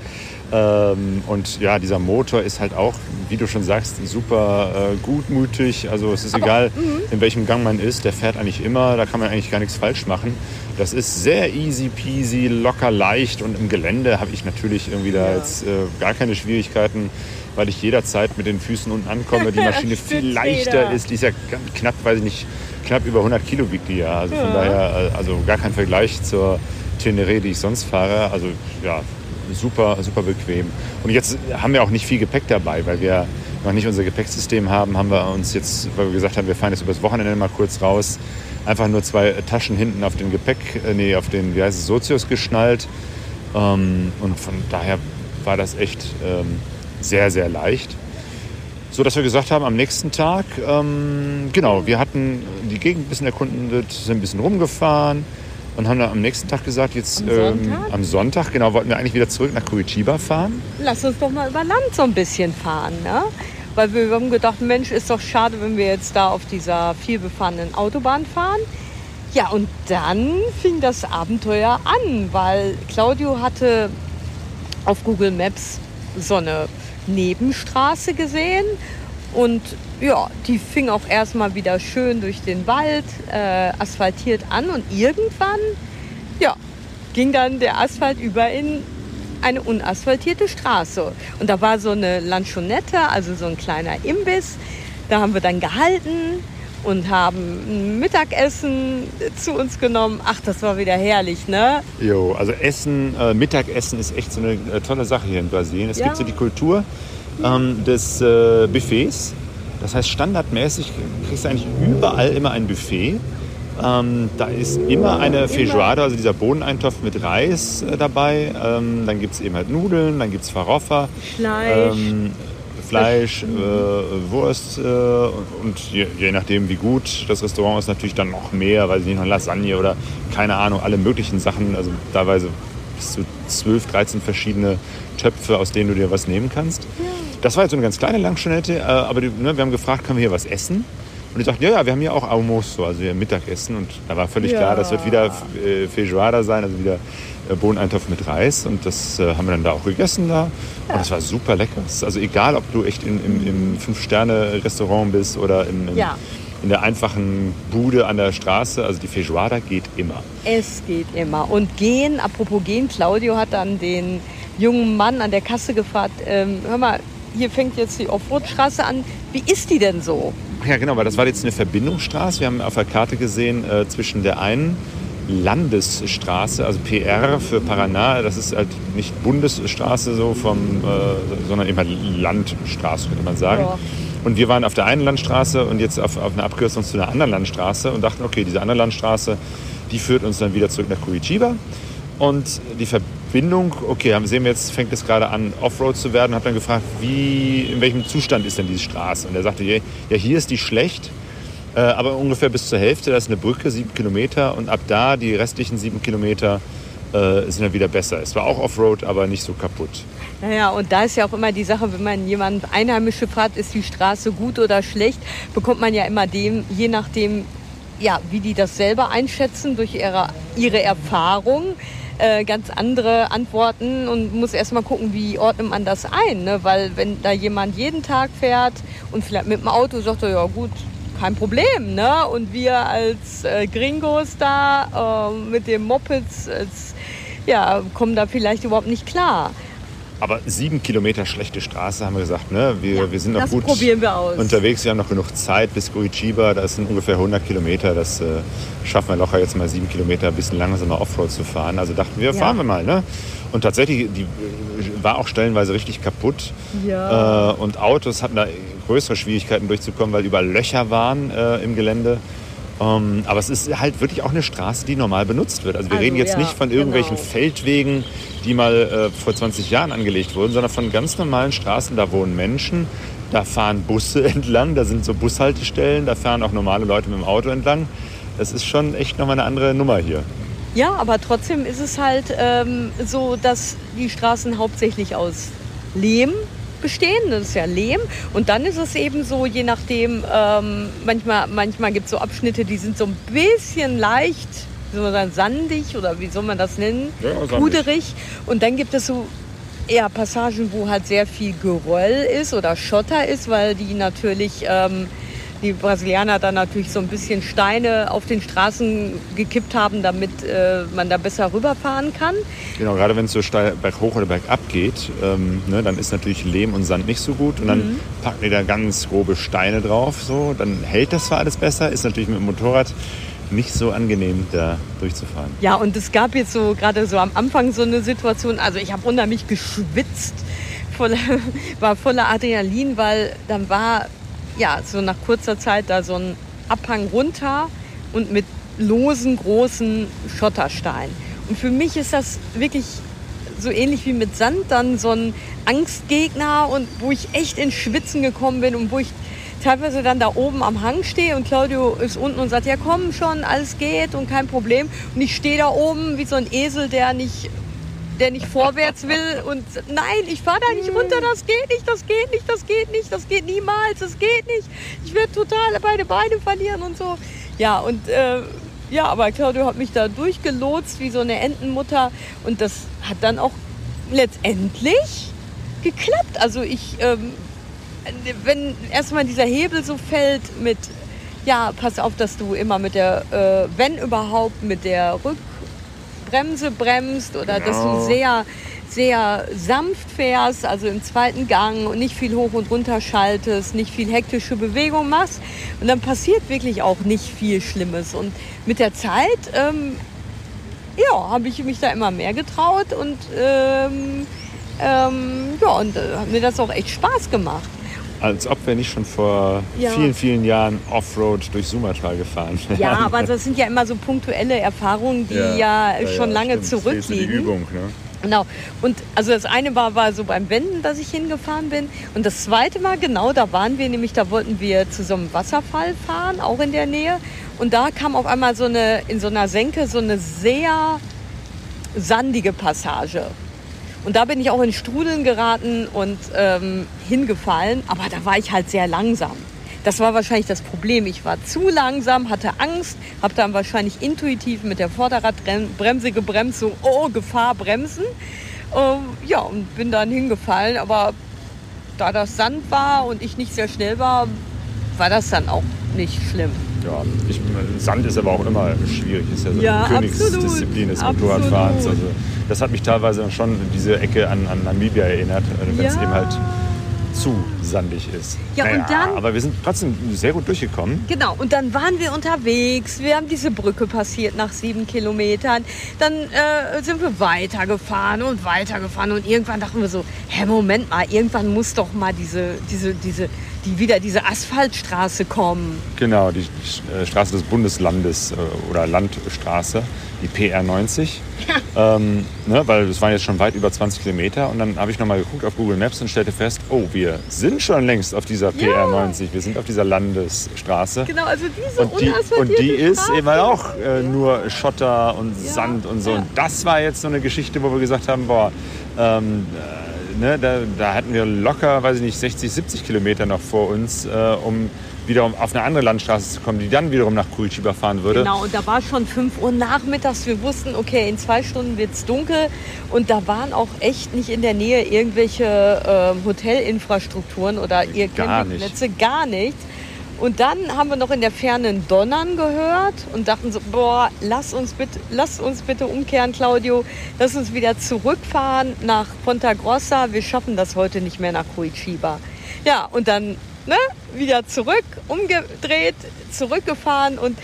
Ähm, und ja, dieser Motor ist halt auch, wie du schon sagst, super äh, gutmütig. Also es ist Aber, egal, mhm. in welchem Gang man ist, der fährt eigentlich immer, da kann man eigentlich gar nichts falsch machen. Das ist sehr easy peasy, locker leicht und im Gelände habe ich natürlich irgendwie da Ja. jetzt äh, gar keine Schwierigkeiten, weil ich jederzeit mit den Füßen unten ankomme. Die Maschine *laughs* viel leichter ist, die ist ja knapp, weiß ich nicht, knapp über 100 Kilo wiegt die ja. Also von Ja. daher, äh, also gar kein Vergleich zur Teneré, die ich sonst fahre. Also ja, super, super bequem. Und jetzt haben wir auch nicht viel Gepäck dabei, weil wir noch nicht unser Gepäcksystem haben, haben wir uns jetzt, weil wir gesagt haben, wir fahren jetzt übers Wochenende mal kurz raus, einfach nur zwei Taschen hinten auf den Gepäck, äh, nee, auf den, wie heißt es, Sozius geschnallt. Ähm, und von daher war das echt ähm, sehr, sehr leicht. So dass wir gesagt haben, am nächsten Tag, ähm, genau, wir hatten die Gegend ein bisschen erkundet, sind ein bisschen rumgefahren und haben dann am nächsten Tag gesagt, jetzt Am ähm, Sonntag? am Sonntag, genau, wollten wir eigentlich wieder zurück nach Curitiba fahren. Lass uns doch mal über Land so ein bisschen fahren, ne? Weil wir haben gedacht, Mensch, ist doch schade, wenn wir jetzt da auf dieser vielbefahrenen Autobahn fahren. Ja, und dann fing das Abenteuer an, weil Claudio hatte auf Google Maps so eine Nebenstraße gesehen und ja, die fing auch erstmal wieder schön durch den Wald äh, asphaltiert an und irgendwann, ja, ging dann der Asphalt über in eine unasphaltierte Straße. Und da war so eine Lanchonette, also so ein kleiner Imbiss. Da haben wir dann gehalten und haben ein Mittagessen zu uns genommen. Ach, das war wieder herrlich, ne? Jo, also Essen, äh, Mittagessen ist echt so eine äh, tolle Sache hier in Brasilien. Es Ja. gibt so die Kultur ähm, des äh, Buffets. Das heißt, standardmäßig kriegst du eigentlich überall immer ein Buffet. Ähm, da ist immer eine Feijoada, also dieser Bohneneintopf mit Reis äh, dabei. Ähm, dann gibt es eben halt Nudeln, dann gibt es Faroffa. Fleisch. Ähm, Fleisch, äh, Wurst äh, und je, je nachdem wie gut das Restaurant ist, natürlich dann noch mehr, weiß ich nicht, noch Lasagne oder keine Ahnung, alle möglichen Sachen, also teilweise bis zu 12, 13 verschiedene Töpfe, aus denen du dir was nehmen kannst. Das war jetzt so eine ganz kleine Langschonette, äh, aber die, ne, wir haben gefragt, können wir hier was essen? Und die sagten, ja, ja, wir haben hier auch Almoso, also haben Mittagessen. Und da war völlig Ja. klar, das wird wieder äh, Feijoada sein, also wieder äh, Bohneneintopf mit Reis. Und das äh, haben wir dann da auch gegessen da. Und das war super lecker. Also egal, ob du echt in, im, im Fünf-Sterne-Restaurant bist oder im, im, Ja. in der einfachen Bude an der Straße, also die Feijoada geht immer. Es geht immer. Und gehen, apropos gehen, Claudio hat dann den jungen Mann an der Kasse gefragt, ähm, hör mal, hier fängt jetzt die Offroad-Straße an. Wie ist die denn so? Ja, genau, weil das war jetzt eine Verbindungsstraße. Wir haben auf der Karte gesehen, äh, zwischen der einen Landesstraße, also PR für Paraná, das ist halt nicht Bundesstraße so vom, äh, sondern eben halt Landstraße, könnte man sagen. Ja. Und wir waren auf der einen Landstraße und jetzt auf, auf einer Abkürzung zu einer anderen Landstraße und dachten, okay, diese andere Landstraße, die führt uns dann wieder zurück nach Curitiba. Und die Verbindung, okay, haben sehen wir jetzt, fängt es gerade an, Offroad zu werden. Hab dann gefragt, wie, in welchem Zustand ist denn diese Straße? Und er sagte, ja, ja, hier ist die schlecht, äh, aber ungefähr bis zur Hälfte, da ist eine Brücke, sieben Kilometer. Und ab da, die restlichen sieben Kilometer, äh, sind dann wieder besser. Es war auch Offroad, aber nicht so kaputt. Naja, und da ist ja auch immer die Sache, wenn man jemand Einheimische fragt, ist die Straße gut oder schlecht, bekommt man ja immer dem, je nachdem, ja, wie die das selber einschätzen, durch ihre, ihre Erfahrung, äh, ganz andere Antworten und muss erstmal gucken, wie ordnet man das ein. Ne? Weil wenn da jemand jeden Tag fährt und vielleicht mit dem Auto sagt er, ja gut, kein Problem. Ne? Und wir als äh, Gringos da äh, mit den Mopeds, als, ja, kommen da vielleicht überhaupt nicht klar. Aber sieben Kilometer schlechte Straße, haben wir gesagt. Ne? Wir, Ja, wir sind noch das gut probieren wir aus. unterwegs. Wir haben noch genug Zeit bis Curitiba. Das sind ungefähr 100 Kilometer. Das äh, schaffen wir locker jetzt mal sieben Kilometer ein bisschen langsamer Offroad zu fahren. Also dachten wir, Ja. fahren wir mal. Ne? Und tatsächlich, die äh, war auch stellenweise richtig kaputt. Ja. Äh, und Autos hatten da größere Schwierigkeiten durchzukommen, weil überall Löcher waren äh, im Gelände. Ähm, aber es ist halt wirklich auch eine Straße, die normal benutzt wird. Also wir Also, reden jetzt ja, nicht von irgendwelchen genau. Feldwegen, die mal äh, vor 20 Jahren angelegt wurden, sondern von ganz normalen Straßen. Da wohnen Menschen, da fahren Busse *laughs* entlang, da sind so Bushaltestellen, da fahren auch normale Leute mit dem Auto entlang. Das ist schon echt nochmal eine andere Nummer hier. Ja, aber trotzdem ist es halt ähm, so, dass die Straßen hauptsächlich aus Lehm bestehen. Das ist ja Lehm. Und dann ist es eben so, je nachdem, ähm, manchmal, manchmal gibt es so Abschnitte, die sind so ein bisschen leicht, wie soll man sagen, sandig oder wie soll man das nennen? Ja. Puderig. Und dann gibt es so eher Passagen, wo halt sehr viel Geröll ist oder Schotter ist, weil die natürlich ähm, die Brasilianer dann natürlich so ein bisschen Steine auf den Straßen gekippt haben, damit äh, man da besser rüberfahren kann. Genau, gerade wenn es so steil berghoch oder bergab geht, ähm, ne, dann ist natürlich Lehm und Sand nicht so gut. Und dann Mhm. packen die da ganz grobe Steine drauf. So. Dann hält das zwar alles besser, ist natürlich mit dem Motorrad nicht so angenehm, da durchzufahren. Ja, und es gab jetzt so gerade so am Anfang so eine Situation, also ich habe unheimlich geschwitzt, voller, *laughs* war voller Adrenalin, weil dann war ja so nach kurzer Zeit da so ein Abhang runter und mit losen, großen Schottersteinen. Und für mich ist das wirklich so ähnlich wie mit Sand dann so ein Angstgegner und wo ich echt ins Schwitzen gekommen bin und wo ich teilweise dann da oben am Hang stehe und Claudio ist unten und sagt, ja komm schon, alles geht und kein Problem. Und ich stehe da oben wie so ein Esel, der nicht, der nicht vorwärts will und nein, ich fahre da nicht runter, das geht nicht, das geht nicht, das geht nicht, das geht niemals, das geht nicht. Ich werde total beide Beine verlieren und so. Ja, und äh, ja, aber Claudio hat mich da durchgelotst wie so eine Entenmutter und das hat dann auch letztendlich geklappt. Also ich, ähm, wenn erstmal dieser Hebel so fällt mit, ja, pass auf, dass du immer mit der, äh, wenn überhaupt, mit der Rückbremse bremst oder dass du Genau. sehr, sehr sanft fährst, also im zweiten Gang und nicht viel hoch und runter schaltest, nicht viel hektische Bewegung machst. Und dann passiert wirklich auch nicht viel Schlimmes. Und mit der Zeit, ähm, ja, habe ich mich da immer mehr getraut und ähm, ähm, ja, und äh, hat mir das auch echt Spaß gemacht. Als ob wir nicht schon vor Ja. vielen, vielen Jahren Offroad durch Sumatra gefahren wären. Ja, aber das sind ja immer so punktuelle Erfahrungen, die ja, schon lange stimmt. Zurückliegen. Übung, ne? Genau. Und also das eine war, war so beim Wenden, dass ich hingefahren bin. Und das zweite Mal, genau, da waren wir nämlich, da wollten wir zu so einem Wasserfall fahren, auch in der Nähe. Und da kam auf einmal so eine, in so einer Senke, so eine sehr sandige Passage. Und da bin ich auch in Strudeln geraten und ähm, hingefallen. Aber da war ich halt sehr langsam. Das war wahrscheinlich das Problem. Ich war zu langsam, hatte Angst, habe dann wahrscheinlich intuitiv mit der Vorderradbremse gebremst, so, oh, Gefahr, bremsen. Ähm, ja, und bin dann hingefallen. Aber da das Sand war und ich nicht sehr schnell war, war das dann auch nicht schlimm. Ja, ich, Sand ist aber auch immer schwierig. Ist ja so Ja, eine Königsdisziplin des. Motorradfahrens. Also, das hat mich teilweise schon diese Ecke an, an Namibia erinnert, wenn es Ja. eben halt zu sandig ist. Ja, und dann- Aber wir sind trotzdem sehr gut durchgekommen. Genau, und dann waren wir unterwegs. Wir haben diese Brücke passiert nach sieben Kilometern. Dann äh, sind wir weitergefahren und weitergefahren. Und irgendwann dachten wir so, hä, Moment mal, irgendwann muss doch mal diese, diese, diese, die wieder diese Asphaltstraße kommen. Genau, die äh, Straße des Bundeslandes äh, oder Landstraße, die PR90. *laughs* Ähm, ne, weil es waren jetzt schon weit über 20 Kilometer. Und dann habe ich nochmal geguckt auf Google Maps und stellte fest, oh, wir sind schon längst auf dieser PR90. Wir sind auf dieser Landesstraße. Genau, also diese Und die, und die ist Straße. eben auch äh, nur Schotter und Ja, Sand und so. ja. Und das war jetzt so eine Geschichte, wo wir gesagt haben, boah, ähm, äh, ne, da, da hatten wir locker, weiß ich nicht, 60, 70 Kilometer noch vor uns, äh, um wiederum auf eine andere Landstraße zu kommen, die dann wiederum nach Curitiba fahren würde. Genau, und da war schon 5 Uhr nachmittags. Wir wussten, okay, in zwei Stunden wird es dunkel. Und da waren auch echt nicht in der Nähe irgendwelche äh, Hotelinfrastrukturen oder ihr Gar nicht. Campingplätze, gar nichts. Und dann haben wir noch in der Ferne ein Donnern gehört und dachten so, boah, lass uns bitte, lass uns bitte umkehren, Claudio. Lass uns wieder zurückfahren nach Ponta Grossa. Wir schaffen das heute nicht mehr nach Curitiba. Ja, und dann ne, wieder zurück, umgedreht, zurückgefahren und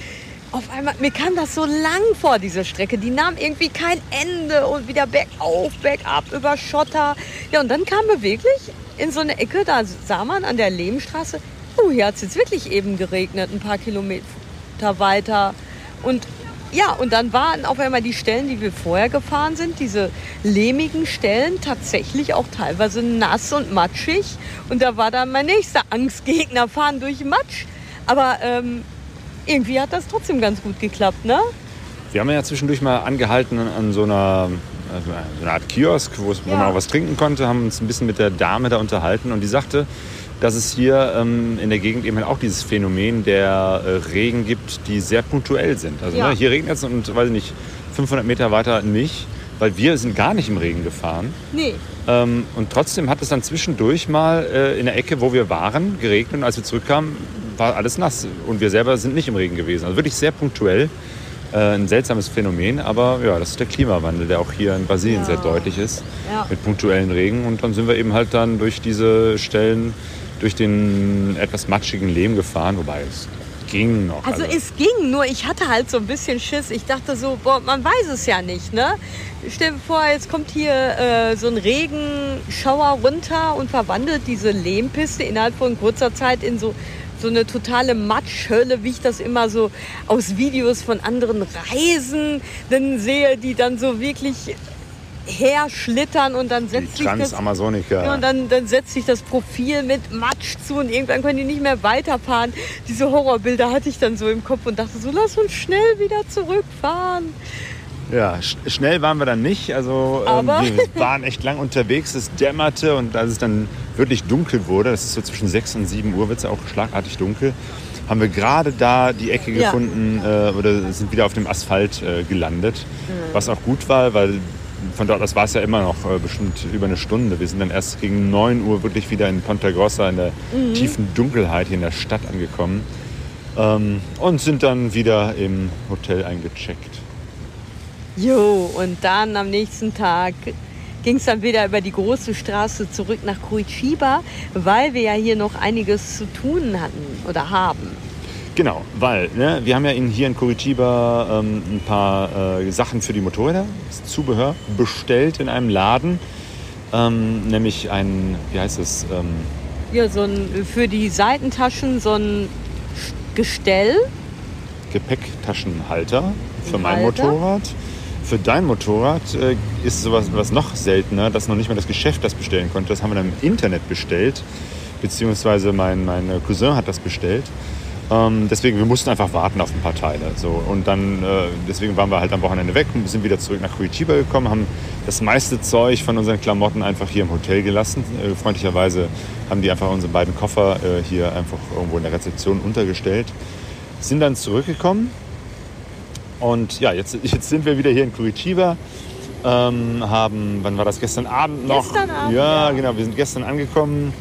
auf einmal, mir kam das so lang vor, diese Strecke. Die nahm irgendwie kein Ende und wieder bergauf, bergab, über Schotter. Ja, und dann kamen wir wirklich in so eine Ecke, da sah man an der Lehmstraße, oh, hier hat es jetzt wirklich eben geregnet, ein paar Kilometer weiter. Und ja, und dann waren auf einmal die Stellen, die wir vorher gefahren sind, diese lehmigen Stellen, tatsächlich auch teilweise nass und matschig. Und da war dann mein nächster Angstgegner, fahren durch Matsch. Aber ähm, irgendwie hat das trotzdem ganz gut geklappt, ne? Wir haben ja zwischendurch mal angehalten an so einer, also so einer Art Kiosk, wo Ja. man auch was trinken konnte, haben uns ein bisschen mit der Dame da unterhalten und die sagte, dass es hier ähm, in der Gegend eben halt auch dieses Phänomen der äh, Regen gibt, die sehr punktuell sind. Also Ja. ne, hier regnet es und, weiß ich nicht, 500 Meter weiter nicht. weil wir sind gar nicht im Regen gefahren. Nee. Ähm, und trotzdem hat es dann zwischendurch mal äh, in der Ecke, wo wir waren, geregnet. Und als wir zurückkamen, war alles nass. Und wir selber sind nicht im Regen gewesen. Also wirklich sehr punktuell. Äh, ein seltsames Phänomen. Aber ja, das ist der Klimawandel, der auch hier in Brasilien Ja. sehr deutlich ist. Ja. Mit punktuellen Regen. Und dann sind wir eben halt dann durch diese Stellen, durch den etwas matschigen Lehm gefahren. Wobei es ging noch. Also es ging, nur ich hatte halt so ein bisschen Schiss. Ich dachte so, boah, man weiß es ja nicht, ne? Stell dir vor, jetzt kommt hier äh, so ein Regenschauer runter und verwandelt diese Lehmpiste innerhalb von kurzer Zeit in so, so eine totale Matschhölle, wie ich das immer so aus Videos von anderen Reisen dann sehe, die dann so wirklich herschlittern und dann setzt sich das ja, und dann, dann setzt sich das Profil mit Matsch zu und irgendwann können die nicht mehr weiterfahren. Diese Horrorbilder hatte ich dann so im Kopf und dachte so, lass uns schnell wieder zurückfahren. Ja, sch schnell waren wir dann nicht. Also ähm, wir waren echt lang unterwegs. Es dämmerte und als es dann wirklich dunkel wurde, das ist so zwischen 6 und 7 Uhr, wird es ja auch schlagartig dunkel, haben wir gerade da die Ecke Ja. gefunden äh, oder sind wieder auf dem Asphalt äh, gelandet. Mhm. Was auch gut war, weil von dort aus war es ja immer noch äh, bestimmt über eine Stunde. Wir sind dann erst gegen 9 Uhr wirklich wieder in Ponta Grossa in der Mhm. tiefen Dunkelheit hier in der Stadt angekommen. Ähm, und sind dann wieder im Hotel eingecheckt. Jo, und dann am nächsten Tag ging es dann wieder über die große Straße zurück nach Curitiba, weil wir ja hier noch einiges zu tun hatten oder haben. Genau, weil ne, wir haben ja in, hier in Curitiba ähm, ein paar äh, Sachen für die Motorräder, das Zubehör, bestellt in einem Laden. Ähm, nämlich ein, wie heißt es? Ähm, Ja, so ein für die Seitentaschen so ein Gestell. Gepäcktaschenhalter für mein Halter. Motorrad. Für dein Motorrad äh, ist sowas was noch seltener, dass noch nicht mal das Geschäft das bestellen konnte. Das haben wir dann im Internet bestellt, beziehungsweise mein, mein Cousin hat das bestellt. Ähm, deswegen, wir mussten einfach warten auf ein paar Teile. So. Und dann, äh, deswegen waren wir halt am Wochenende weg und sind wieder zurück nach Curitiba gekommen, haben das meiste Zeug von unseren Klamotten einfach hier im Hotel gelassen. Äh, freundlicherweise haben die einfach unsere beiden Koffer äh, hier einfach irgendwo in der Rezeption untergestellt. Sind dann zurückgekommen und ja, jetzt, *laughs* jetzt sind wir wieder hier in Curitiba. Ähm, haben, wann war das? Gestern Abend noch? Gestern Abend, ja, ja. genau. Wir sind gestern angekommen.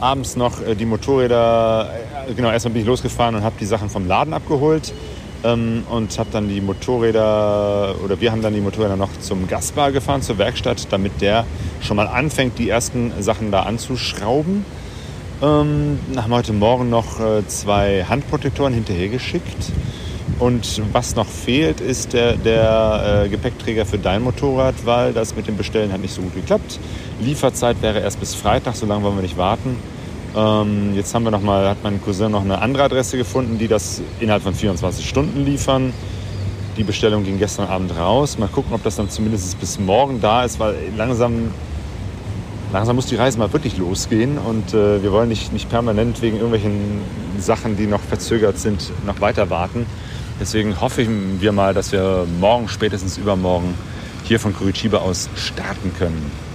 Abends noch äh, die Motorräder. Äh, genau, erstmal bin ich losgefahren und habe die Sachen vom Laden abgeholt. Ähm, und habe dann die Motorräder, oder wir haben dann die Motorräder noch zum Gasbar gefahren, zur Werkstatt, damit der schon mal anfängt, die ersten Sachen da anzuschrauben. Ähm, haben heute Morgen noch äh, zwei Handprotektoren hinterhergeschickt. Und was noch fehlt, ist der, der äh, Gepäckträger für dein Motorrad, weil das mit dem Bestellen hat nicht so gut geklappt. Lieferzeit wäre erst bis Freitag, so lange wollen wir nicht warten. Ähm, jetzt haben wir noch mal, hat mein Cousin noch eine andere Adresse gefunden, die das innerhalb von 24 Stunden liefern. Die Bestellung ging gestern Abend raus. Mal gucken, ob das dann zumindest bis morgen da ist, weil langsam, langsam muss die Reise mal wirklich losgehen. Und äh, wir wollen nicht, nicht permanent wegen irgendwelchen Sachen, die noch verzögert sind, noch weiter warten. Deswegen hoffen wir mal, dass wir morgen, spätestens übermorgen, hier von Curitiba aus starten können.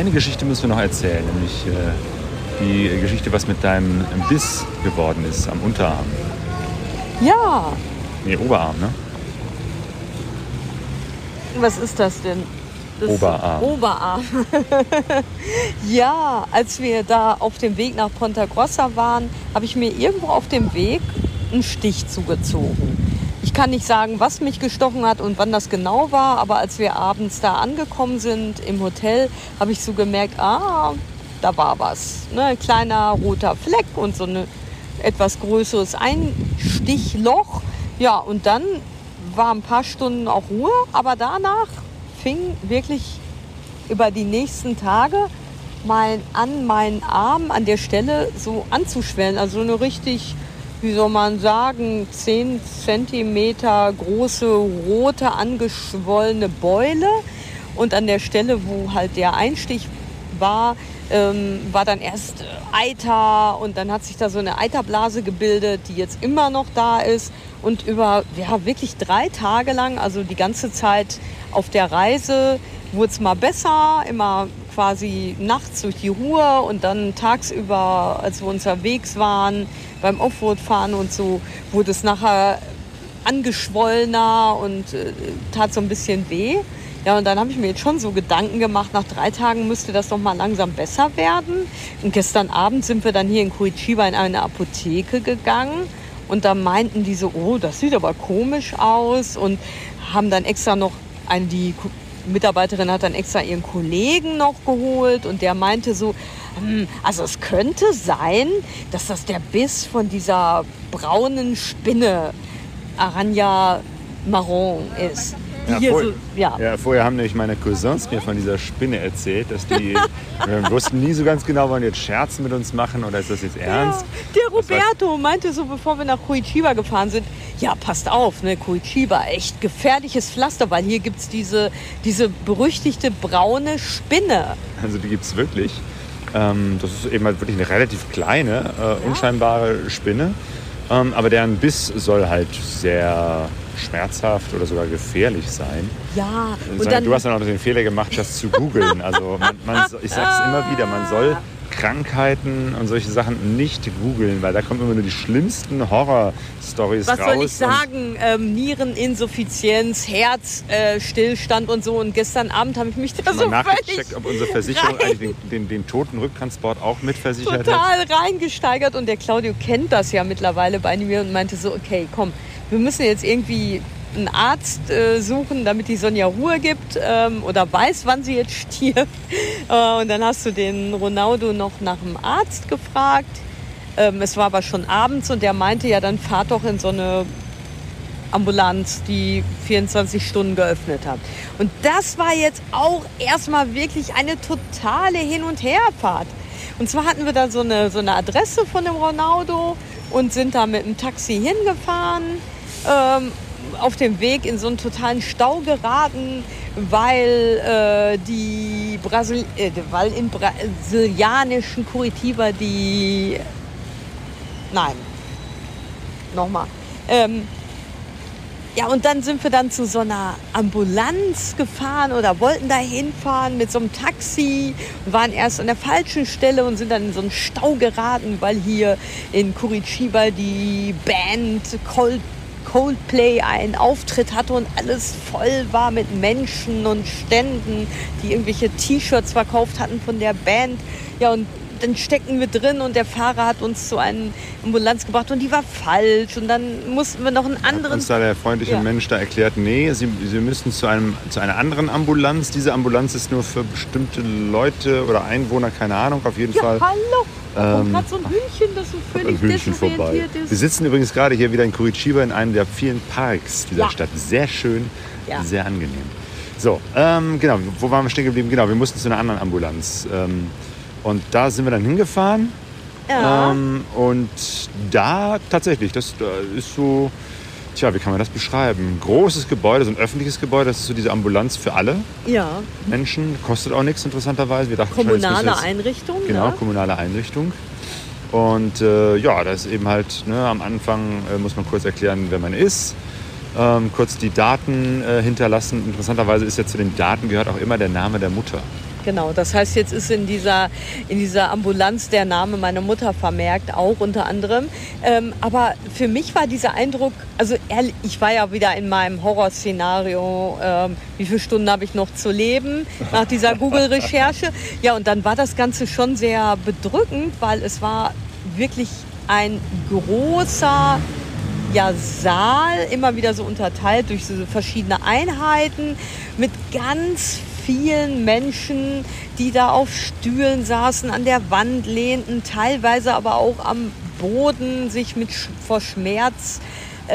Eine Geschichte müssen wir noch erzählen, nämlich äh, die Geschichte, was mit deinem Biss geworden ist am Unterarm. Ja, Nee, Oberarm, ne? was ist das denn? Das Oberarm. Oberarm. *laughs* ja, als wir da auf dem Weg nach Ponta Grossa waren, habe ich mir irgendwo auf dem Weg einen Stich zugezogen. Ich kann nicht sagen, was mich gestochen hat und wann das genau war, aber als wir abends da angekommen sind im Hotel, habe ich so gemerkt, ah, da war was. Ne? Ein kleiner roter Fleck und so ein etwas größeres Einstichloch. Ja, und dann war ein paar Stunden auch Ruhe, aber danach fing wirklich über die nächsten Tage mein, an meinen Arm an der Stelle so anzuschwellen. Also eine richtig, wie soll man sagen, 10 Zentimeter große, rote, angeschwollene Beule. Und an der Stelle, wo halt der Einstich war, ähm, war dann erst äh, Eiter und dann hat sich da so eine Eiterblase gebildet, die jetzt immer noch da ist. Und über ja, wirklich drei Tage lang, also die ganze Zeit auf der Reise, wurde es mal besser, immer quasi nachts durch die Ruhe und dann tagsüber, als wir unterwegs waren, beim Offroad-Fahren und so, wurde es nachher angeschwollener und äh, tat so ein bisschen weh. Ja, und dann habe ich mir jetzt schon so Gedanken gemacht, nach drei Tagen müsste das doch mal langsam besser werden. Und gestern Abend sind wir dann hier in Curitiba in eine Apotheke gegangen und da meinten die so, oh, das sieht aber komisch aus und haben dann extra noch eine, die Mitarbeiterin hat dann extra ihren Kollegen noch geholt und der meinte so, hm, also es könnte sein, dass das der Biss von dieser braunen Spinne Aranya Marron ist. Ja, Hier vorher, so, ja. ja, vorher haben nämlich meine Cousins mir von dieser Spinne erzählt, dass die wir *laughs* wussten nie so ganz genau, wollen die jetzt Scherzen mit uns machen oder ist das jetzt ernst? Ja, der Roberto meinte so, bevor wir nach Curitiba gefahren sind, ja, passt auf, ne, Curitiba, echt gefährliches Pflaster, weil hier gibt es diese, diese berüchtigte braune Spinne. Also die gibt es wirklich. Ähm, das ist eben halt wirklich eine relativ kleine, äh, unscheinbare Spinne. Ähm, aber deren Biss soll halt sehr schmerzhaft oder sogar gefährlich sein. Ja, Und und dann, du hast dann auch den Fehler gemacht, das zu googeln. Also man, man, so- ich sage es *laughs* immer wieder, man soll Krankheiten und solche Sachen nicht googeln, weil da kommen immer nur die schlimmsten Horror-Stories raus. was soll ich sagen? Ähm, Niereninsuffizienz, Herzstillstand äh, und so. Und gestern Abend habe ich mich da so nachgecheckt, ob unsere Versicherung rein- eigentlich den, den, den toten Rücktransport auch mitversichert hat. total reingesteigert. Und der Claudio kennt das ja mittlerweile bei mir und meinte so, okay, komm, wir müssen jetzt irgendwie einen Arzt äh, suchen, damit die Sonja Ruhe gibt ähm, oder weiß, wann sie jetzt stirbt. *laughs* Äh, und dann hast du den Ronaldo noch nach dem Arzt gefragt. Ähm, es war aber schon abends und der meinte ja, dann fahrt doch in so eine Ambulanz, die 24 Stunden geöffnet hat. Und das war jetzt auch erstmal wirklich eine totale Hin- und Herfahrt. Und zwar hatten wir da so eine, so eine Adresse von dem Ronaldo und sind da mit dem Taxi hingefahren. Ähm, auf dem Weg in so einen totalen Stau geraten, weil, äh, die Brasil äh, weil im brasilianischen Curitiba die... Nein, nochmal. Ähm, ja, und dann sind wir dann zu so einer Ambulanz gefahren oder wollten da hinfahren mit so einem Taxi waren erst an der falschen Stelle und sind dann in so einen Stau geraten, weil hier in Curitiba die Band Cold, Coldplay einen Auftritt hatte und alles voll war mit Menschen und Ständen, die irgendwelche T-Shirts verkauft hatten von der Band. Ja, und dann steckten wir drin und der Fahrer hat uns zu einer Ambulanz gebracht und die war falsch und dann mussten wir noch einen Hat anderen uns da der freundliche Ja. Mensch da erklärt, nee, Sie, Sie müssen zu, einem, zu einer anderen Ambulanz. Diese Ambulanz ist nur für bestimmte Leute oder Einwohner, keine Ahnung, auf jeden Ja, Fall. hallo. Ähm, gerade so ein Hühnchen, das so völlig desorientiert Wir ist. sitzen übrigens gerade hier wieder in Curitiba in einem der vielen Parks dieser Ja. Stadt. Sehr schön, Ja. sehr angenehm. So, ähm, genau, wo waren wir stehen geblieben? Genau, wir mussten zu einer anderen Ambulanz. Ähm, und da sind wir dann hingefahren. Ja. Ähm, und da tatsächlich, das äh, ist so, tja, wie kann man das beschreiben? Großes Gebäude, so ein öffentliches Gebäude, das ist so diese Ambulanz für alle ja, Menschen, kostet auch nichts interessanterweise. Wir dachten kommunale jetzt- Einrichtung. Genau, Ne? kommunale Einrichtung. Und äh, ja, das ist eben halt, ne, am Anfang äh, muss man kurz erklären, wer man ist. Ähm, kurz die Daten äh, hinterlassen. Interessanterweise ist ja zu den Daten gehört auch immer der Name der Mutter. Genau, das heißt, jetzt ist in dieser, in dieser Ambulanz der Name meiner Mutter vermerkt, auch unter anderem. Ähm, aber für mich war dieser Eindruck, also ehrlich, ich war ja wieder in meinem Horrorszenario, ähm, wie viele Stunden habe ich noch zu leben nach dieser Google-Recherche. *laughs* Ja, und dann war das Ganze schon sehr bedrückend, weil es war wirklich ein großer ja, Saal, immer wieder so unterteilt durch so verschiedene Einheiten mit ganz vielen Menschen, die da auf Stühlen saßen, an der Wand lehnten, teilweise aber auch am Boden sich mit vor Schmerz äh,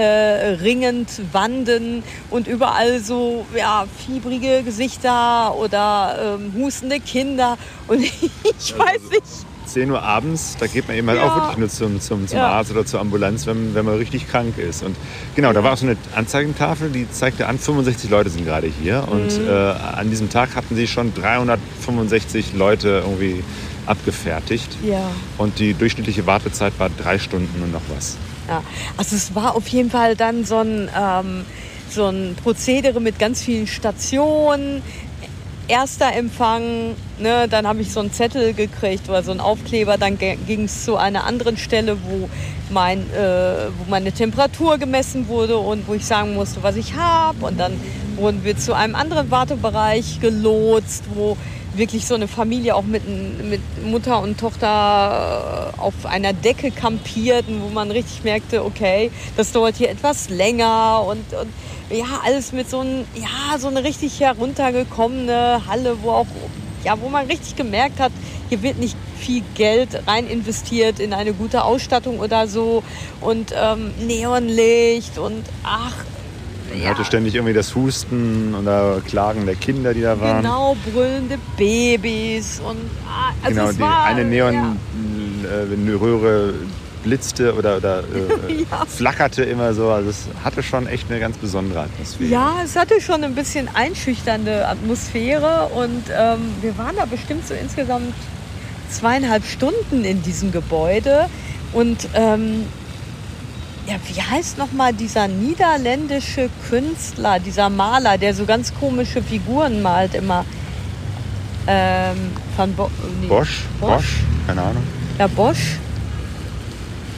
ringend wanden und überall so ja, fiebrige Gesichter oder ähm, hustende Kinder. Und *laughs* ich weiß nicht, 10 Uhr abends, da geht man eben halt Ja. auch wirklich nur zum, zum, zum Ja. Arzt oder zur Ambulanz, wenn, wenn man richtig krank ist. Und genau, da war auch so eine Anzeigentafel, die zeigte an, 65 Leute sind gerade hier. Und Mhm. äh, an diesem Tag hatten sie schon 365 Leute irgendwie abgefertigt. Ja. Und die durchschnittliche Wartezeit war drei Stunden und noch was. Ja, also es war auf jeden Fall dann so ein, ähm, so ein Prozedere mit ganz vielen Stationen. Erster Empfang, ne, dann habe ich so einen Zettel gekriegt oder so einen Aufkleber. Dann ging es zu einer anderen Stelle, wo, mein, äh, wo meine Temperatur gemessen wurde und wo ich sagen musste, was ich habe. Und dann wurden wir zu einem anderen Wartebereich gelotst, wo wirklich so eine Familie auch mit, mit Mutter und Tochter äh, auf einer Decke kampierten, wo man richtig merkte, okay, das dauert hier etwas länger und, und ja, alles mit so ein, ja, so eine richtig heruntergekommene Halle, wo auch, ja, wo man richtig gemerkt hat, hier wird nicht viel Geld rein investiert in eine gute Ausstattung oder so und ähm, Neonlicht und ach, man ja. hörte ständig irgendwie das Husten oder Klagen der Kinder, die da waren. Genau, brüllende Babys und ah, also genau, die, war, eine Neonröhre ja. äh, blitzte oder, oder äh, *laughs* ja. flackerte immer so. Also es hatte schon echt eine ganz besondere Atmosphäre. Ja, es hatte schon ein bisschen einschüchternde Atmosphäre und ähm, wir waren da bestimmt so insgesamt zweieinhalb Stunden in diesem Gebäude und ähm, ja, wie heißt nochmal dieser niederländische Künstler, dieser Maler, der so ganz komische Figuren malt immer? Ähm, von Bo nee. Bosch? Bosch? Bosch? Keine Ahnung. Ja, Bosch?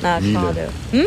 Na, Miele. schade. Hm?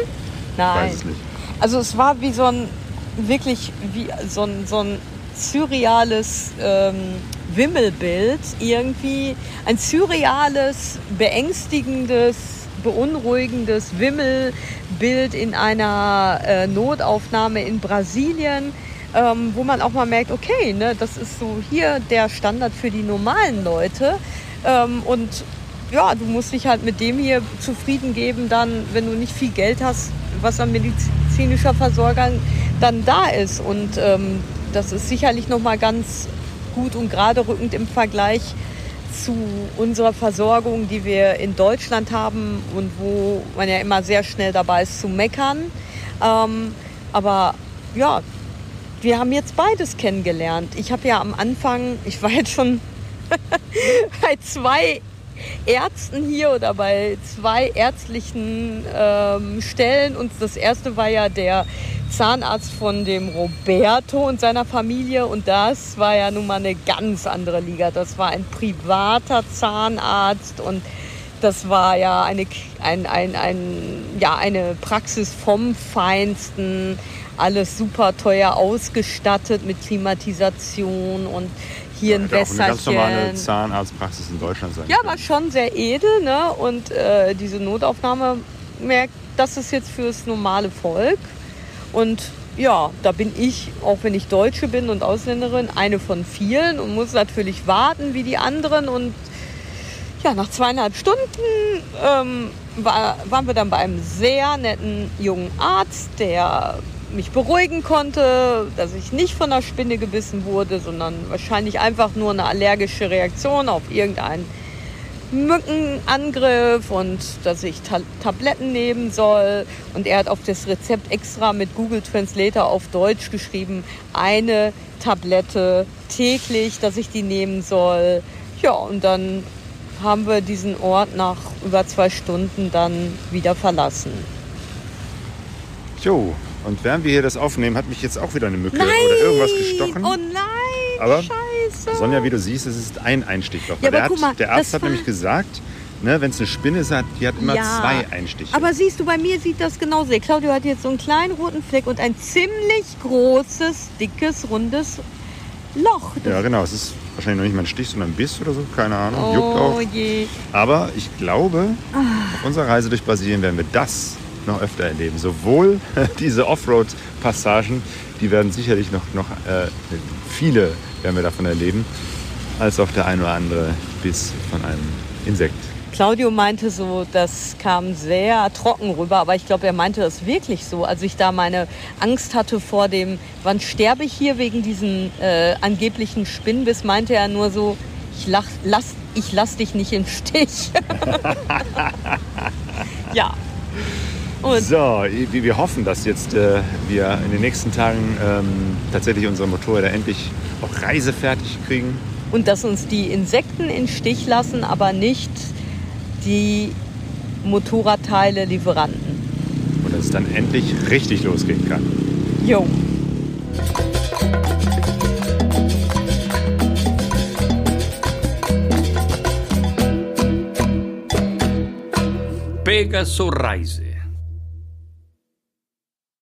Nein. Weiß es nicht. Also es war wie so ein, wirklich wie so ein, so ein surreales ähm, Wimmelbild irgendwie. Ein surreales, beängstigendes beunruhigendes Wimmelbild in einer äh, Notaufnahme in Brasilien, ähm, wo man auch mal merkt, okay, ne, das ist so hier der Standard für die normalen Leute. Ähm, und ja, du musst dich halt mit dem hier zufrieden geben, dann, wenn du nicht viel Geld hast, was an medizinischer Versorgung dann da ist. Und ähm, das ist sicherlich nochmal ganz gut und gerade rückend im Vergleich zu unserer Versorgung, die wir in Deutschland haben und wo man ja immer sehr schnell dabei ist zu meckern. Ähm, aber ja, wir haben jetzt beides kennengelernt. Ich habe ja am Anfang, ich war jetzt schon *laughs* bei zwei Ärzten hier oder bei zwei ärztlichen ähm, Stellen. Und das erste war ja der Zahnarzt von dem Roberto und seiner Familie. Und das war ja nun mal eine ganz andere Liga. Das war ein privater Zahnarzt und das war ja eine, ein, ein, ein, ja, eine Praxis vom Feinsten. Alles super teuer ausgestattet mit Klimatisation und hier in Wässerchen. Eine ganz normale Zahnarztpraxis in Deutschland sein. Ja, aber schon sehr edel. Ne? Und äh, diese Notaufnahme merkt, das ist jetzt fürs normale Volk. Und ja, da bin ich, auch wenn ich Deutsche bin und Ausländerin, eine von vielen und muss natürlich warten wie die anderen. Und ja, nach zweieinhalb Stunden ähm, war, waren wir dann bei einem sehr netten jungen Arzt, der mich beruhigen konnte, dass ich nicht von der Spinne gebissen wurde, sondern wahrscheinlich einfach nur eine allergische Reaktion auf irgendein Mückenangriff und dass ich Ta Tabletten nehmen soll. Und er hat auf das Rezept extra mit Google Translator auf Deutsch geschrieben, eine Tablette täglich, dass ich die nehmen soll. Ja, und dann haben wir diesen Ort nach über zwei Stunden dann wieder verlassen. Jo, und während wir hier das aufnehmen, hat mich jetzt auch wieder eine Mücke nein! oder irgendwas gestochen. Oh nein! Aber Scheiße. Sonja, wie du siehst, es ist ein Einstichloch. Ja, der, hat, mal, der Arzt hat nämlich gesagt, ne, wenn es eine Spinne ist, die hat immer ja, zwei Einstiche. Aber siehst du, bei mir sieht das genauso. Claudio hat jetzt so einen kleinen roten Fleck und ein ziemlich großes, dickes, rundes Loch. Das ja, genau. Es ist wahrscheinlich noch nicht mal ein Stich, sondern ein Biss oder so. Keine Ahnung. Oh, Juckt auch. Je. Aber ich glaube, ah. auf unserer Reise durch Brasilien werden wir das noch öfter erleben. Sowohl *laughs* diese Offroad-Passagen, die werden sicherlich noch, noch äh, viele werden wir davon erleben, als auch der ein oder andere Biss von einem Insekt. Claudio meinte so, das kam sehr trocken rüber, aber ich glaube, er meinte das wirklich so. Als ich da meine Angst hatte vor dem, wann sterbe ich hier wegen diesen äh, angeblichen Spinnbiss, meinte er nur so, ich, lach, lass, ich lass dich nicht im Stich. *laughs* ja, und so, wir hoffen, dass jetzt äh, wir in den nächsten Tagen ähm, tatsächlich unsere Motorräder endlich auch reisefertig kriegen. Und dass uns die Insekten in Stich lassen, aber nicht die Motorradteile Lieferanten. Und dass es dann endlich richtig losgehen kann. Jo. Pegasus Reise